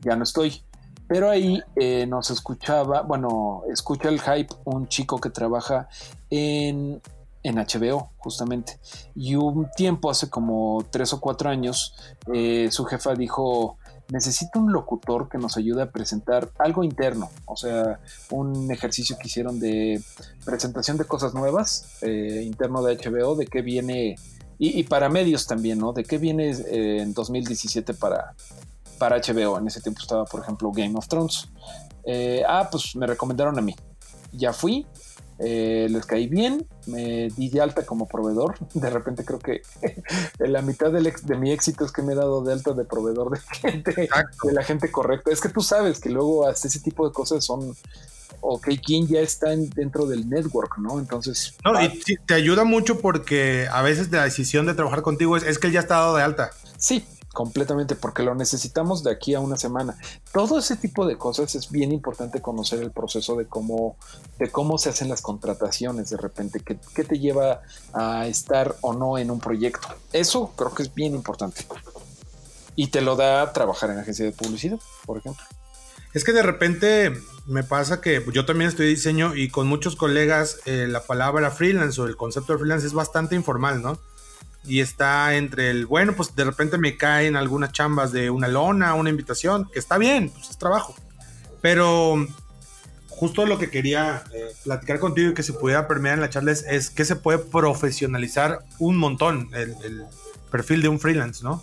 ya no estoy, pero ahí eh, nos escuchaba, bueno, escucha el Hype un chico que trabaja en, en HBO, justamente. Y un tiempo, hace como tres o cuatro años, eh, su jefa dijo, necesito un locutor que nos ayude a presentar algo interno, o sea, un ejercicio que hicieron de presentación de cosas nuevas, eh, interno de HBO, de qué viene, y, para medios también, ¿no? De qué viene eh, en 2017 para, para HBO. En ese tiempo estaba, por ejemplo, Game of Thrones. Eh, ah, pues me recomendaron a mí. Ya fui, eh, les caí bien, me di de alta como proveedor. *laughs* De repente creo que *laughs* la mitad de mi éxito es que me he dado de alta de proveedor de gente, de la gente correcta. Es que tú sabes que luego hasta ese tipo de cosas son, ok, quién ya está dentro del network, ¿no? Entonces... No, y te ayuda mucho porque a veces la decisión de trabajar contigo es, es que él ya está dado de alta. Sí, completamente porque lo necesitamos de aquí a una semana. Todo ese tipo de cosas es bien importante conocer el proceso de cómo, de cómo se hacen las contrataciones de repente, qué, te lleva a estar o no en un proyecto. Eso creo que es bien importante. Y te lo da trabajar en agencia de publicidad, por ejemplo. Es que de repente me pasa que yo también estoy diseño y con muchos colegas eh, la palabra freelance o el concepto de freelance es bastante informal, ¿no? Y está entre el, bueno, pues de repente me caen algunas chambas de una lona, una invitación, que está bien, pues es trabajo. Pero justo lo que quería eh, platicar contigo y que se pudiera permear en la charla es, que se puede profesionalizar un montón el, el, perfil de un freelance, ¿no?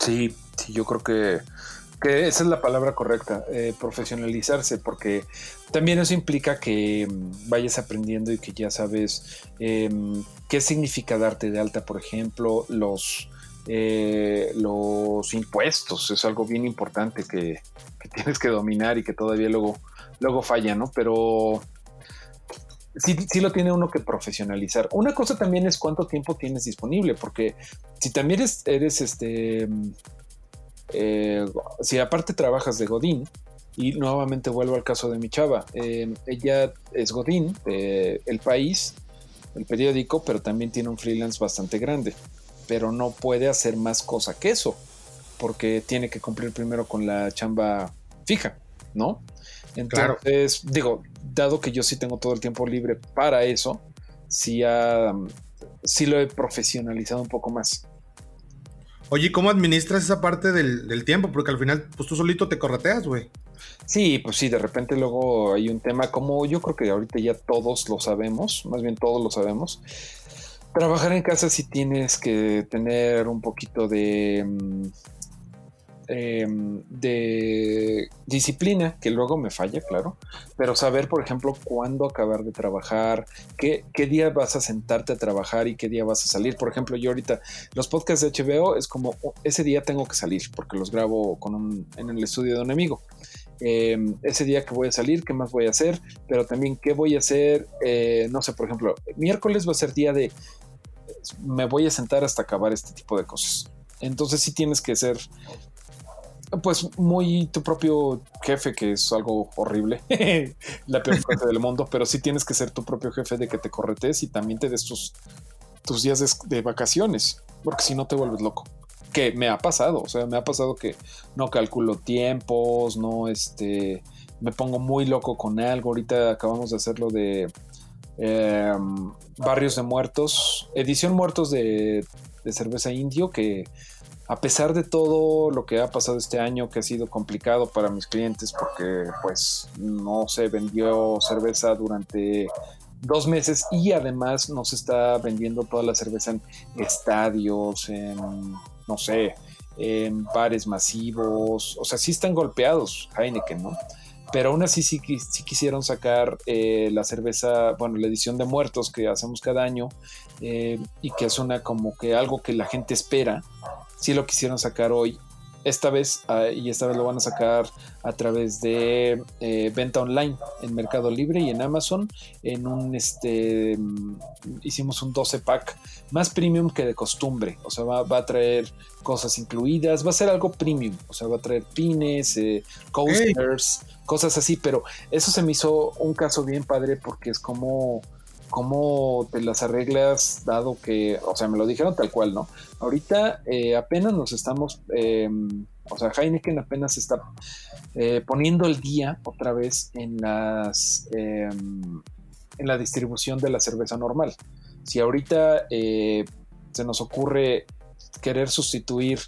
Sí, sí, yo creo que que esa es la palabra correcta, eh, profesionalizarse, porque también eso implica que mm, vayas aprendiendo y que ya sabes em, qué significa darte de alta, por ejemplo, los, eh, los impuestos, es algo bien importante que, tienes que dominar y que todavía luego, luego falla, ¿no? Pero sí, sí, lo tiene uno que profesionalizar. Una cosa también es cuánto tiempo tienes disponible, porque si también eres, eres este eh, si aparte trabajas de Godín, y nuevamente vuelvo al caso de mi chava, eh, ella es Godín de El País, el periódico, pero también tiene un freelance bastante grande, pero no puede hacer más cosa que eso, porque tiene que cumplir primero con la chamba fija, ¿no? Entonces, digo, dado que yo sí tengo todo el tiempo libre para eso, sí, sí lo he profesionalizado un poco más. Oye, ¿cómo administras esa parte del, tiempo? Porque al final, pues tú solito te correteas, güey. Sí, pues sí, de repente luego hay un tema como yo creo que ahorita ya todos lo sabemos, más bien todos lo sabemos. Trabajar en casa sí tienes que tener un poquito de mm, Em, de disciplina, que luego me falla, claro, pero saber, por ejemplo, cuándo acabar de trabajar, qué, qué día vas a sentarte a trabajar y qué día vas a salir. Por ejemplo, yo ahorita los podcasts de HBO es como ese día tengo que salir porque los grabo con un, en el estudio de un amigo. Em, ese día que voy a salir, qué más voy a hacer, pero también qué voy a hacer, eh, no sé, por ejemplo, miércoles va a ser día de me voy a sentar hasta acabar este tipo de cosas. Entonces sí tienes que ser pues muy tu propio jefe, que es algo horrible, *laughs* la peor cosa del mundo, pero sí tienes que ser tu propio jefe de que te corretes y también te des tus, tus días de, de vacaciones, porque si no te vuelves loco. Que me ha pasado, o sea, me ha pasado que no calculo tiempos, no este, me pongo muy loco con algo. Ahorita acabamos de hacerlo de em, Barrios de Muertos, edición Muertos de, de cerveza indio, que a pesar de todo lo que ha pasado este año, que ha sido complicado para mis clientes porque pues no se vendió cerveza durante dos meses y además no se está vendiendo toda la cerveza en estadios, en, no sé, en bares masivos, o sea, sí están golpeados Heineken, ¿no? Pero aún así sí, sí quisieron sacar eh, la cerveza, bueno, la edición de muertos que hacemos cada año eh, y que es una como que algo que la gente espera sí lo quisieron sacar hoy. Esta vez, ah, y esta vez lo van a sacar a través de eh, venta online en Mercado Libre y en Amazon. En un este hicimos un 12 pack más premium que de costumbre. O sea, va, a traer cosas incluidas. Va a ser algo premium. O sea, va a traer pines, eh, coasters, cosas así. Pero eso se me hizo un caso bien padre porque es como cómo te las arreglas dado que, o sea, me lo dijeron tal cual, ¿no? Ahorita eh, apenas nos estamos, em, o sea, Heineken apenas está eh, poniendo el día otra vez en las, em, en la distribución de la cerveza normal. Si ahorita eh, se nos ocurre querer sustituir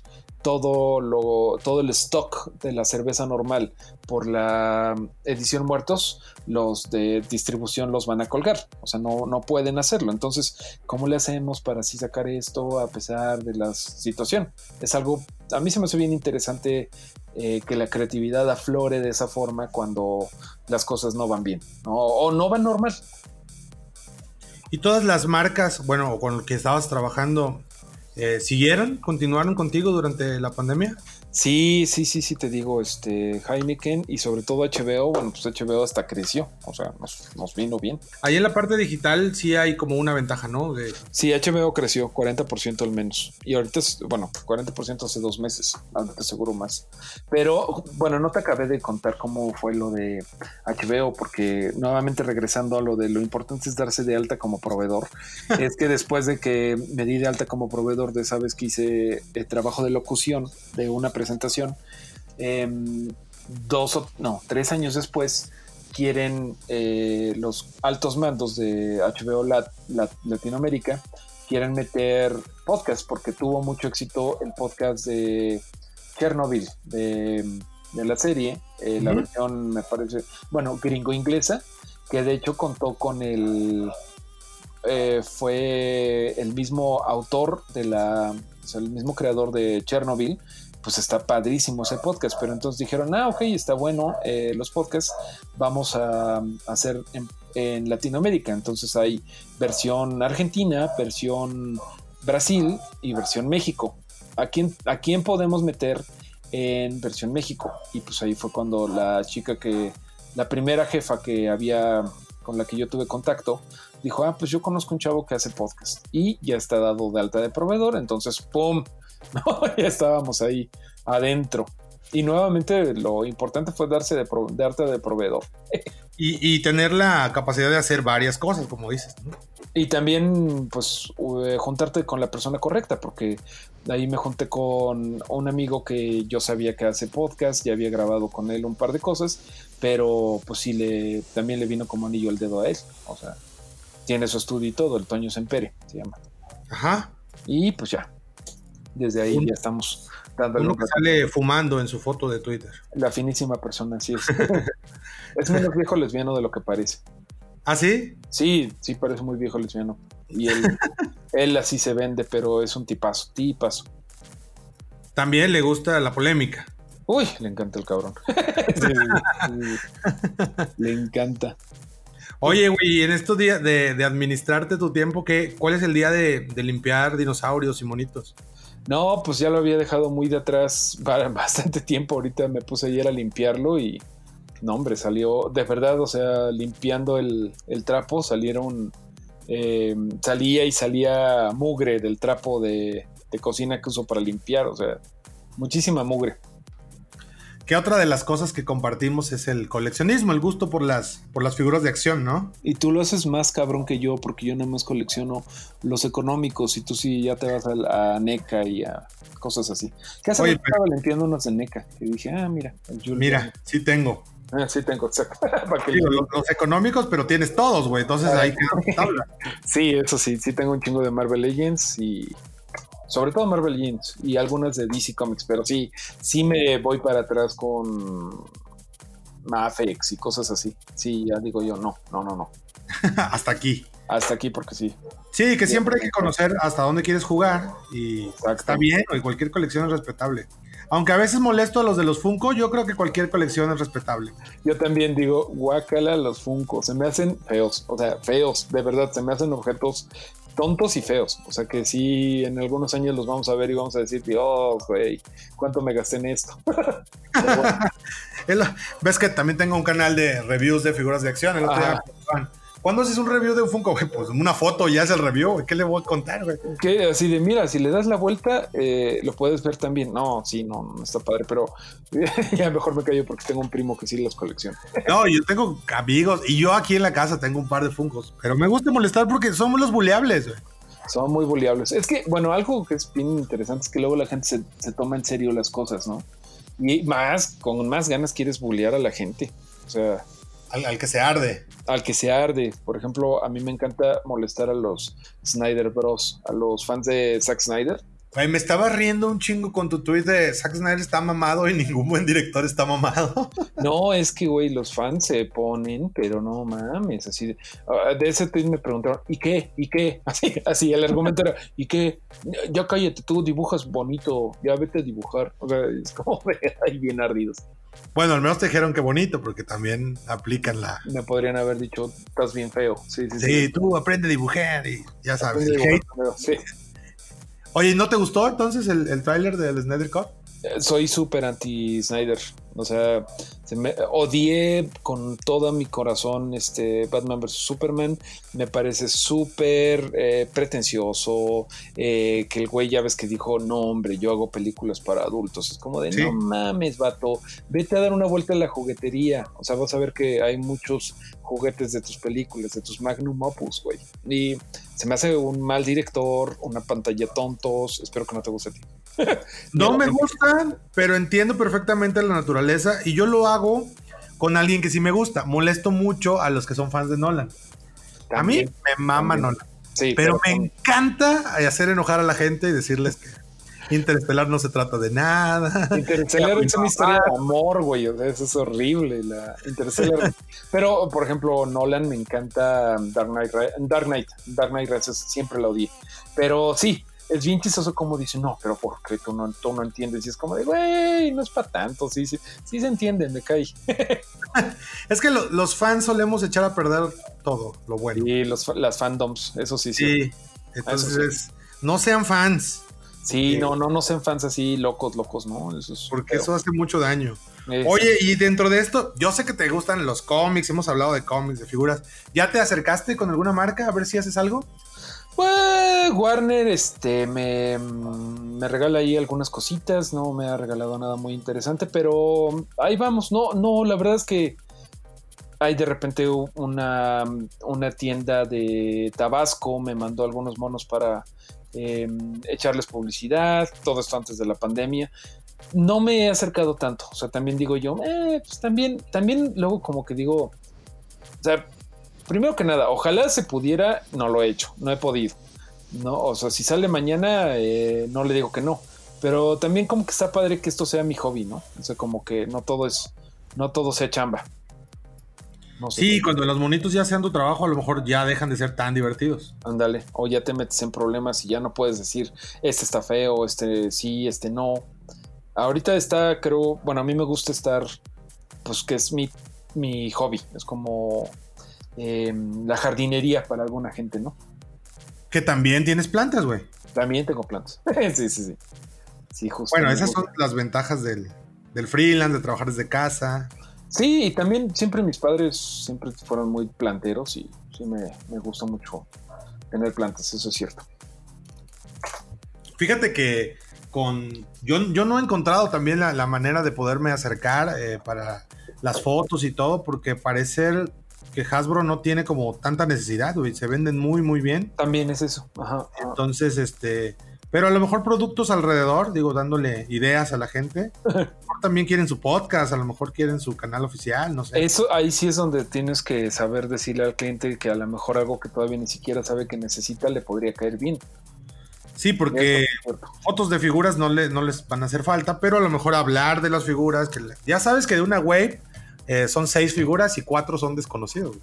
todo, lo, todo el stock de la cerveza normal por la edición muertos, los de distribución los van a colgar. O sea, no, no pueden hacerlo. Entonces, ¿cómo le hacemos para así sacar esto a pesar de la situación? Es algo, a mí se me hace bien interesante eh, que la creatividad aflore de esa forma cuando las cosas no van bien o no van normal. Y todas las marcas, bueno, con las que estabas trabajando, eh, ¿Siguieron? ¿Continuaron contigo durante la pandemia? Sí, sí, sí, sí, te digo, este, Heineken y sobre todo HBO, bueno, pues HBO hasta creció, o sea, nos, vino bien. Ahí en la parte digital sí hay como una ventaja, ¿no? De... Sí, HBO creció 40% al menos. Y ahorita, es, bueno, 40% hace dos meses, seguro más. Pero, bueno, no te acabé de contar cómo fue lo de HBO, porque nuevamente regresando a lo de lo importante es darse de alta como proveedor, *laughs* es que después de que me di de alta como proveedor de, sabes que hice el trabajo de locución de una presentación. Em, dos o no, tres años después quieren eh, los altos mandos de HBO Latinoamérica quieren meter podcast porque tuvo mucho éxito el podcast de Chernobyl de, la serie, eh, la versión me parece, bueno, gringo inglesa, que de hecho contó con el eh, fue el mismo autor de la, el mismo creador de Chernobyl, pues está padrísimo ese podcast, pero entonces dijeron, ah, ok, está bueno eh, los podcasts, vamos a, hacer en, Latinoamérica, entonces hay versión Argentina, versión Brasil y versión México. ¿A quién, ¿A quién podemos meter en versión México? Y pues ahí fue cuando la chica que, la primera jefa que había, con la que yo tuve contacto, dijo, ah, pues yo conozco un chavo que hace podcast y ya está dado de alta de proveedor, entonces, ¡pum! *laughs* ya estábamos ahí adentro. Y nuevamente lo importante fue darse de, darte de proveedor. y, tener la capacidad de hacer varias cosas, como dices. Y también, pues, juntarte con la persona correcta, porque ahí me junté con un amigo que yo sabía que hace podcast, ya había grabado con él un par de cosas, pero pues sí, le, también le vino como anillo el dedo a él. O sea, tiene su estudio y todo, el Toño Sempere se llama. Ajá. Y pues ya, desde ahí ya estamos dando Uno que sale fumando en su foto de Twitter. La finísima persona, sí es. *laughs* es menos viejo lesbiano de lo que parece. ¿Ah, sí? Sí, sí parece muy viejo lesbiano. Y él, *laughs* él así se vende, pero es un tipazo, tipazo. También le gusta la polémica. Uy, le encanta el cabrón. *laughs* le encanta. Oye, güey, en estos días de, administrarte tu tiempo, ¿qué, ¿cuál es el día de, limpiar dinosaurios y monitos? No, pues ya lo había dejado muy de atrás *laughs* bastante tiempo. Ahorita me puse ayer a limpiarlo y no, hombre, salió de verdad, o sea, limpiando el, trapo salieron eh, salía y salía mugre del trapo de, de cocina que uso para limpiar, o sea, muchísima mugre. Que otra de las cosas que compartimos es el coleccionismo, el gusto por las, por las figuras de acción, ¿no? Y tú lo haces más cabrón que yo, porque yo nada más colecciono los económicos y tú sí ya te vas a, a NECA y a cosas así. ¿Qué hace? Oye, pero... entiendo unos de NECA. Que dije, ah, mira, Mira, sí tengo. Ah, sí tengo, exacto. *laughs* sí, los, los, económicos, pero tienes todos, güey. Entonces ahí queda tabla. *laughs* sí, eso sí, sí tengo un chingo de Marvel Legends y sobre todo Marvel Legends y algunas de DC Comics, pero sí, sí me voy para atrás con Mafex y cosas así. Sí, ya digo yo, no, no, no, no. *laughs* hasta aquí. Hasta aquí porque sí. Sí, que siempre hay que conocer hasta dónde quieres jugar y está bien, y cualquier colección es respetable. Aunque a veces molesto a los de los Funko, yo creo que cualquier colección es respetable. Yo también digo, guácala los Funko, se me hacen feos, o sea, feos, de verdad, se me hacen objetos tontos y feos. O sea que sí, en algunos años los vamos a ver y vamos a decir, Dios, güey, ¿cuánto me gasté en esto? *laughs* *laughs* Ves que también tengo un canal de reviews de figuras de acción. El otro día, ¿Cuándo haces un review de un Funko? Pues una foto ya es el review. ¿Qué le voy a contar, güey? Que así de, mira, si le das la vuelta, eh, lo puedes ver también. No, sí, no, no está padre, pero *laughs* ya mejor me callo porque tengo un primo que sí los colecciona. No, yo tengo amigos y yo aquí en la casa tengo un par de Funkos, pero me gusta molestar porque somos los buleables, güey. Son muy buleables. Es que, bueno, algo que es bien interesante es que luego la gente se, se toma en serio las cosas, ¿no? Y más, con más ganas quieres bullear a la gente. O sea, al, que se arde. Al que se arde. Por ejemplo, a mí me encanta molestar a los Snyder Bros, a los fans de Zack Snyder. Ay, me estaba riendo un chingo con tu tweet de Zack Snyder está mamado y ningún buen director está mamado. *laughs* No, es que, güey, los fans se ponen, pero no mames, así de, ah, de ese tweet me preguntaron, ¿y qué? ¿Y qué? *laughs* Así, así, el argumento era, ¿y qué? Ya cállate, tú dibujas bonito, ya vete a dibujar. O sea, es como de *laughs* ahí bien ardidos. Bueno, al menos te dijeron que bonito, porque también aplican la. Me podrían haber dicho, estás bien feo. Sí, sí, sí. sí tú aprende a dibujar y ya sabes. sí. Oye, ¿no te gustó entonces el, el tráiler del Snyder Cut? Soy súper anti-Snyder. O sea, se me, odié con todo mi corazón este Batman vs. Superman. Me parece súper eh, pretencioso. Eh, que el güey ya ves que dijo, no hombre, yo hago películas para adultos. Es como de, no mames, vato, vete a dar una vuelta a la juguetería. O sea, vas a ver que hay muchos juguetes de tus películas, de tus magnum opus, güey. Y se me hace un mal director, una pantalla tontos. Espero que no te guste a ti. No me gustan, pero entiendo perfectamente la naturaleza y yo lo hago con alguien que sí me gusta. Molesto mucho a los que son fans de Nolan. a mí me mama Nolan. pero, me encanta hacer enojar a la gente y decirles que Interestelar no se trata de nada. Interestelar *laughs* es una historia de amor, güey. eso es horrible. La Interstellar. *laughs* Pero, por ejemplo, Nolan me encanta Dark Knight. Dark Knight, Dark Knight siempre la odié. Pero sí, es bien chistoso como dice, no, pero porque tú no, tú no entiendes. Y es como de, güey, no es para tanto. Sí, sí, sí se entiende, me cae. *laughs* es que los fans solemos echar a perder todo lo bueno. Y los, las fandoms, eso sí, sí. Sí, entonces no sean fans. Sí, no, no, no sean fans así locos, locos, ¿no? Eso es porque eso hace mucho daño. Oye, y dentro de esto, yo sé que te gustan los cómics, hemos hablado de cómics, de figuras. ¿Ya te acercaste con alguna marca a ver si haces algo? Pues Warner este, me, me, regala ahí algunas cositas, no me ha regalado nada muy interesante, pero ahí vamos, no, no, la verdad es que hay de repente una, una tienda de Tabasco, me mandó algunos monos para em, echarles publicidad, todo esto antes de la pandemia. No me he acercado tanto, o sea, también digo yo, eh, pues también, también luego como que digo, o sea, primero que nada, ojalá se pudiera, no lo he hecho, no he podido. No, o sea, si sale mañana, eh, no le digo que no. Pero también como que está padre que esto sea mi hobby, ¿no? O sea, como que no todo es, no todo sea chamba. sí, cuando los monitos ya sean tu trabajo, a lo mejor ya dejan de ser tan divertidos. Ándale, o ya te metes en problemas y ya no puedes decir, este está feo, este sí, este no. Ahorita está, creo, bueno, a mí me gusta estar, pues que es mi, mi hobby, es como Em, la jardinería para alguna gente, ¿no? Que también tienes plantas, güey. También tengo plantas. *laughs* sí, sí, sí. Sí, justo. Bueno, esas son las ventajas del, del freelance, de trabajar desde casa. Sí, y también siempre mis padres siempre fueron muy planteros y sí me, me gusta mucho tener plantas, eso es cierto. Fíjate que con yo, yo no he encontrado también la, manera de poderme acercar eh, para las fotos y todo, porque parece que Hasbro no tiene como tanta necesidad, Se venden muy, muy bien. También es eso. Entonces, este. Pero a lo mejor productos alrededor, digo, dándole ideas a la gente. *laughs* también quieren su podcast, a lo mejor quieren su canal oficial, no sé. Eso ahí sí es donde tienes que saber decirle al cliente que a lo mejor algo que todavía ni siquiera sabe que necesita le podría caer bien. Sí, porque fotos de figuras no, le, no les van a hacer falta, pero a lo mejor hablar de las figuras, que ya sabes que de una wave eh, son seis figuras y cuatro son desconocidos.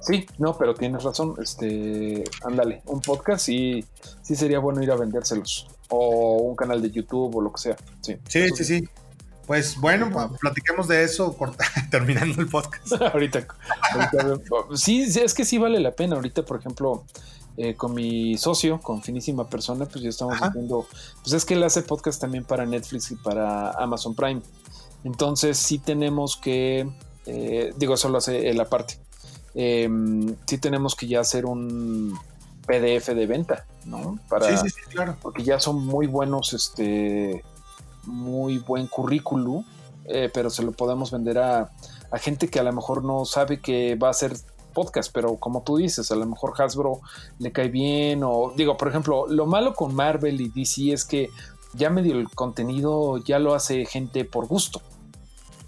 Sí, no, pero tienes razón. Este, ándale, un podcast sí, sí sería bueno ir a vendérselos. O un canal de YouTube o lo que sea. Sí, sí, sí, sí. Pues bueno, platiquemos de eso *laughs* terminando el podcast. *laughs* ahorita, sí, es que sí vale la pena. Ahorita, por ejemplo, eh, con mi socio, con Finísima Persona, pues ya estamos haciendo, pues es que él hace podcast también para Netflix y para Amazon Prime. Entonces sí tenemos que, eh, digo, solo hace el aparte, eh, sí tenemos que ya hacer un PDF de venta, ¿no? Para, sí, sí, sí, claro. Porque ya son muy buenos, este, muy buen currículum, eh, pero se lo podemos vender a, a gente que a lo mejor no sabe que va a ser podcast, pero como tú dices, a lo mejor Hasbro le cae bien o digo, por ejemplo, lo malo con Marvel y DC es que ya medio el contenido ya lo hace gente por gusto.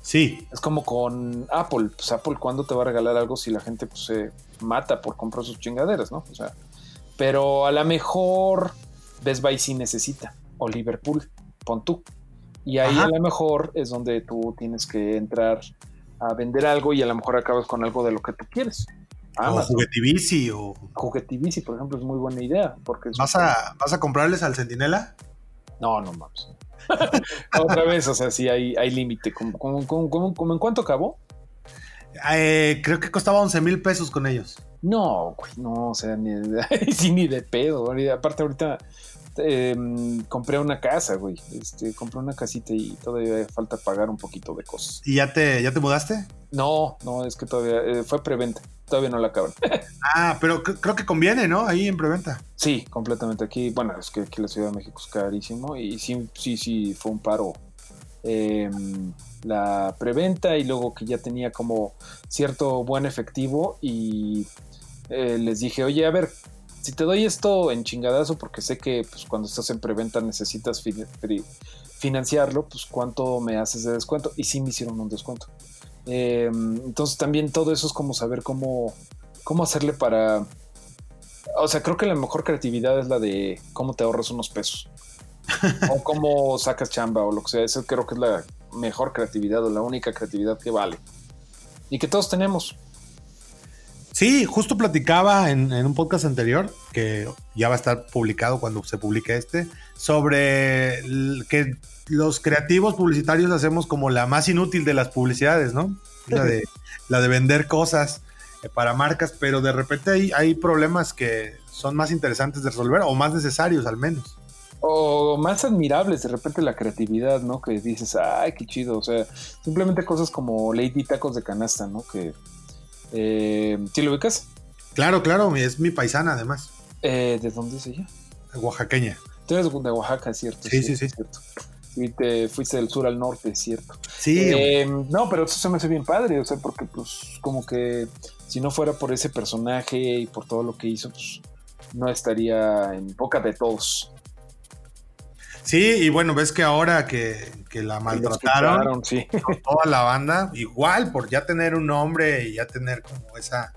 Sí. Es como con Apple, pues Apple cuándo te va a regalar algo si la gente pues, se mata por comprar sus chingaderas, ¿no? O sea, pero a lo mejor Best Buy sí necesita o Liverpool, pon tú. Y ahí a lo mejor es donde tú tienes que entrar a vender algo y a lo mejor acabas con algo de lo que tú quieres. o Juguetivici o... Juguetivici, por ejemplo, es muy buena idea. Porque ¿Vas, a, ¿Vas a comprarles al Centinela? No, no mames. *laughs* Otra vez, o sea, sí hay, hay límite. ¿Cómo, cómo, en cuánto acabó? Eh, creo que costaba 11 mil pesos con ellos. No, güey, no, o sea, ni, *laughs* ni de pedo. Aparte, ahorita Em, compré una casa, güey. Este, compré una casita y todavía falta pagar un poquito de cosas. ¿Y ya te, ya te mudaste? No, no, es que todavía eh, fue preventa. Todavía no la acaban. *laughs* ah, pero creo que conviene, ¿no? Ahí en preventa. Sí, completamente. Aquí, bueno, es que aquí la Ciudad de México es carísimo y sí, sí, sí, fue un paro. Em, la preventa y luego que ya tenía como cierto buen efectivo y eh, les dije, oye, a ver, si te doy esto en chingadazo, porque sé que pues, cuando estás en preventa necesitas financiarlo, pues cuánto me haces de descuento. Y sí me hicieron un descuento. Em, entonces también todo eso es como saber cómo, cómo hacerle para... O sea, creo que la mejor creatividad es la de cómo te ahorras unos pesos. *laughs* o cómo sacas chamba o lo que sea. Eso creo que es la mejor creatividad o la única creatividad que vale. Y que todos tenemos. Sí, justo platicaba en, un podcast anterior, que ya va a estar publicado cuando se publique este, sobre que los creativos publicitarios hacemos como la más inútil de las publicidades, ¿no? La de, *laughs* la de vender cosas eh, para marcas, pero de repente hay, hay problemas que son más interesantes de resolver o más necesarios al menos. O más admirables, de repente la creatividad, ¿no? Que dices, ay, qué chido. O sea, simplemente cosas como Lady Tacos de Canasta, ¿no? Que eh, ¿Sí lo ubicas? Claro, claro, es mi paisana además. Eh, ¿De dónde es ella? Oaxaqueña. Tú eres de Oaxaca, ¿cierto? Sí, sí, sí. Cierto. Y te fuiste del sur al norte, ¿cierto? Sí. Eh, no, pero eso se me hace bien padre, o sea, porque pues como que si no fuera por ese personaje y por todo lo que hizo, pues no estaría en boca de todos. Sí, y bueno, ves que ahora que, la maltrataron, sí. *laughs* toda la banda, igual por ya tener un nombre y ya tener como esa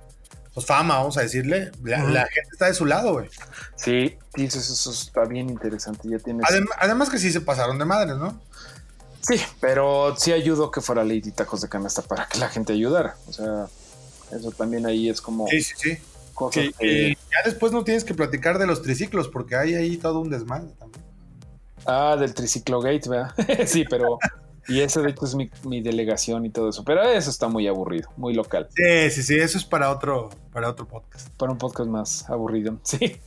pues, fama, vamos a decirle, la, gente está de su lado, güey. Sí, dices, eso está bien interesante, ya tienes... además que sí se pasaron de madres, ¿no? Sí, pero sí ayudó que fuera Lady Tacos de Canasta para que la gente ayudara, o sea, eso también ahí es como... Sí, sí, sí. Y ya después no tienes que platicar de los triciclos porque hay ahí todo un desmadre también. Ah, del Triciclo Gate, ¿verdad? *laughs* sí, pero. Y eso de hecho es mi, delegación y todo eso. Pero eso está muy aburrido, muy local. Sí, sí, sí, eso es para otro, para otro podcast. Para un podcast más aburrido, *laughs* sí.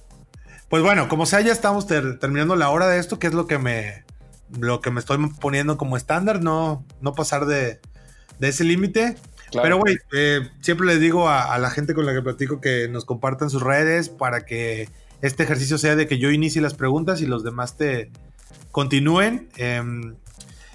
Pues bueno, como sea, ya estamos terminando la hora de esto, que es lo que me, lo que me estoy poniendo como estándar, no, no pasar de, de ese límite. Pero, güey, eh, siempre les digo a, la gente con la que platico que nos compartan sus redes para que este ejercicio sea de que yo inicie las preguntas y los demás te continúen. Em,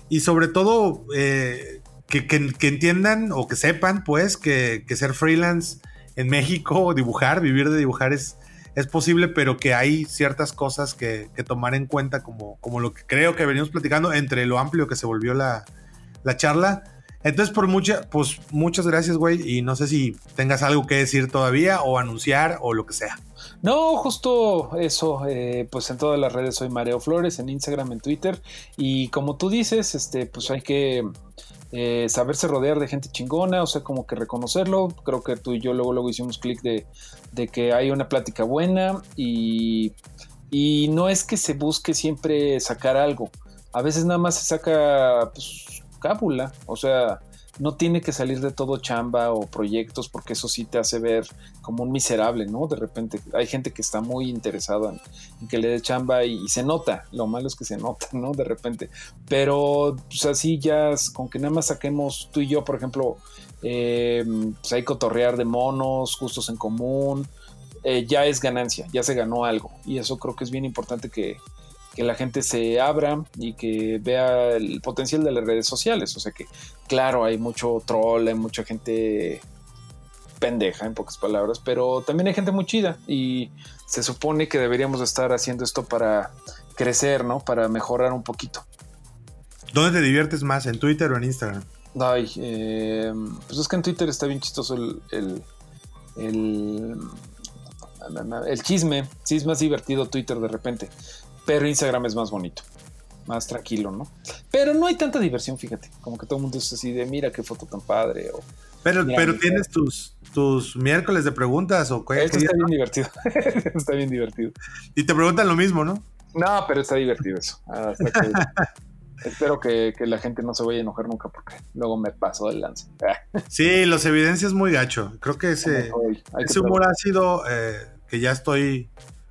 y sobre todo, eh, que, entiendan o que sepan, pues, que, ser freelance en México, *laughs* dibujar, vivir de dibujar es, es posible, pero que hay ciertas cosas que, tomar en cuenta, como, como lo que creo que venimos platicando, entre lo amplio que se volvió la, la charla. Entonces, por mucha, pues muchas gracias, güey. Y no sé si tengas algo que decir todavía o anunciar o lo que sea. No, justo eso, eh, pues en todas las redes soy Mareo Flores, en Instagram, en Twitter, y como tú dices, este, pues hay que eh, saberse rodear de gente chingona, o sea, como que reconocerlo, creo que tú y yo luego, luego hicimos clic de, que hay una plática buena y, y no es que se busque siempre sacar algo, a veces nada más se saca pues, o sea, no tiene que salir de todo chamba o proyectos porque eso sí te hace ver como un miserable, ¿no? De repente hay gente que está muy interesada en, que le dé chamba y, se nota, lo malo es que se nota, ¿no? De repente, pero pues así ya con que nada más saquemos tú y yo, por ejemplo, eh, pues hay cotorrear de monos, gustos en común, eh, ya es ganancia, ya se ganó algo y eso creo que es bien importante que, que la gente se abra y que vea el potencial de las redes sociales. O sea que, claro, hay mucho troll, hay mucha gente pendeja, en pocas palabras, pero también hay gente muy chida y se supone que deberíamos estar haciendo esto para crecer, ¿no? Para mejorar un poquito. ¿Dónde te diviertes más, en Twitter o en Instagram? Ay, eh, pues es que en Twitter está bien chistoso el, el, el, el chisme. Sí, es más divertido Twitter de repente. Pero Instagram es más bonito, más tranquilo, ¿no? Pero no hay tanta diversión, fíjate. Como que todo el mundo es así de, mira qué foto tan padre. O, pero pero tienes tus, tus miércoles de preguntas o qué. Esto está bien divertido. *laughs* está bien divertido. Y te preguntan lo mismo, ¿no? No, pero está divertido eso. *laughs* espero que, la gente no se vaya a enojar nunca porque luego me paso del lance. *laughs* sí, los evidencias muy gacho. Creo que ese, ese humor ácido eh, que ya estoy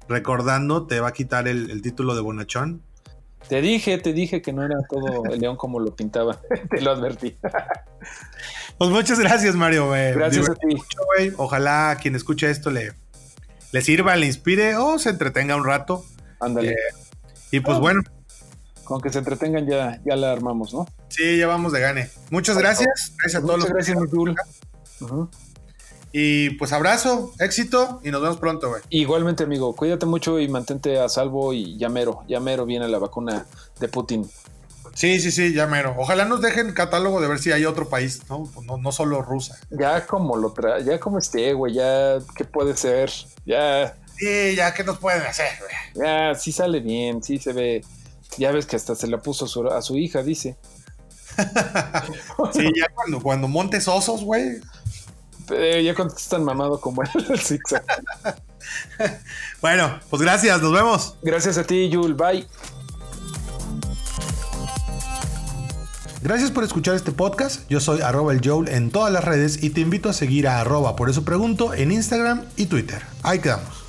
recordando, te va a quitar el, título de bonachón. Te dije, te dije que no era todo el león como lo pintaba. *laughs* te lo advertí. pues muchas gracias, Mario. Gracias a ti. Ojalá quien escuche esto le, le sirva, le inspire o se entretenga un rato. Ándale. Eh, y pues bueno. Con que se entretengan ya, ya la armamos, ¿no? Sí, ya vamos de gane. Muchas gracias. Gracias a todos. Muchas gracias, mi y pues abrazo, éxito y nos vemos pronto, güey. Igualmente, amigo, cuídate mucho y mantente a salvo y ya mero, ya mero viene la vacuna de Putin. Sí, sí, sí, ya mero. Ojalá nos dejen catálogo de ver si hay otro país, ¿no? No, no solo Rusia. Ya como lo trae, ya como esté, güey, ya qué puede ser, ya. Sí, ya qué nos pueden hacer, güey. Ya, sí sale bien, sí se ve. Ya ves que hasta se la puso a su, a su hija, dice. *laughs* sí, ya cuando, cuando montes osos, güey. Eh, ya contestan mamado como *laughs* el zigzag. bueno, pues gracias, nos vemos. Gracias a ti, Yul. Bye. Gracias por escuchar este podcast. Yo soy arroba el Joel en todas las redes y te invito a seguir a arroba por eso pregunto en Instagram y Twitter. Ahí quedamos.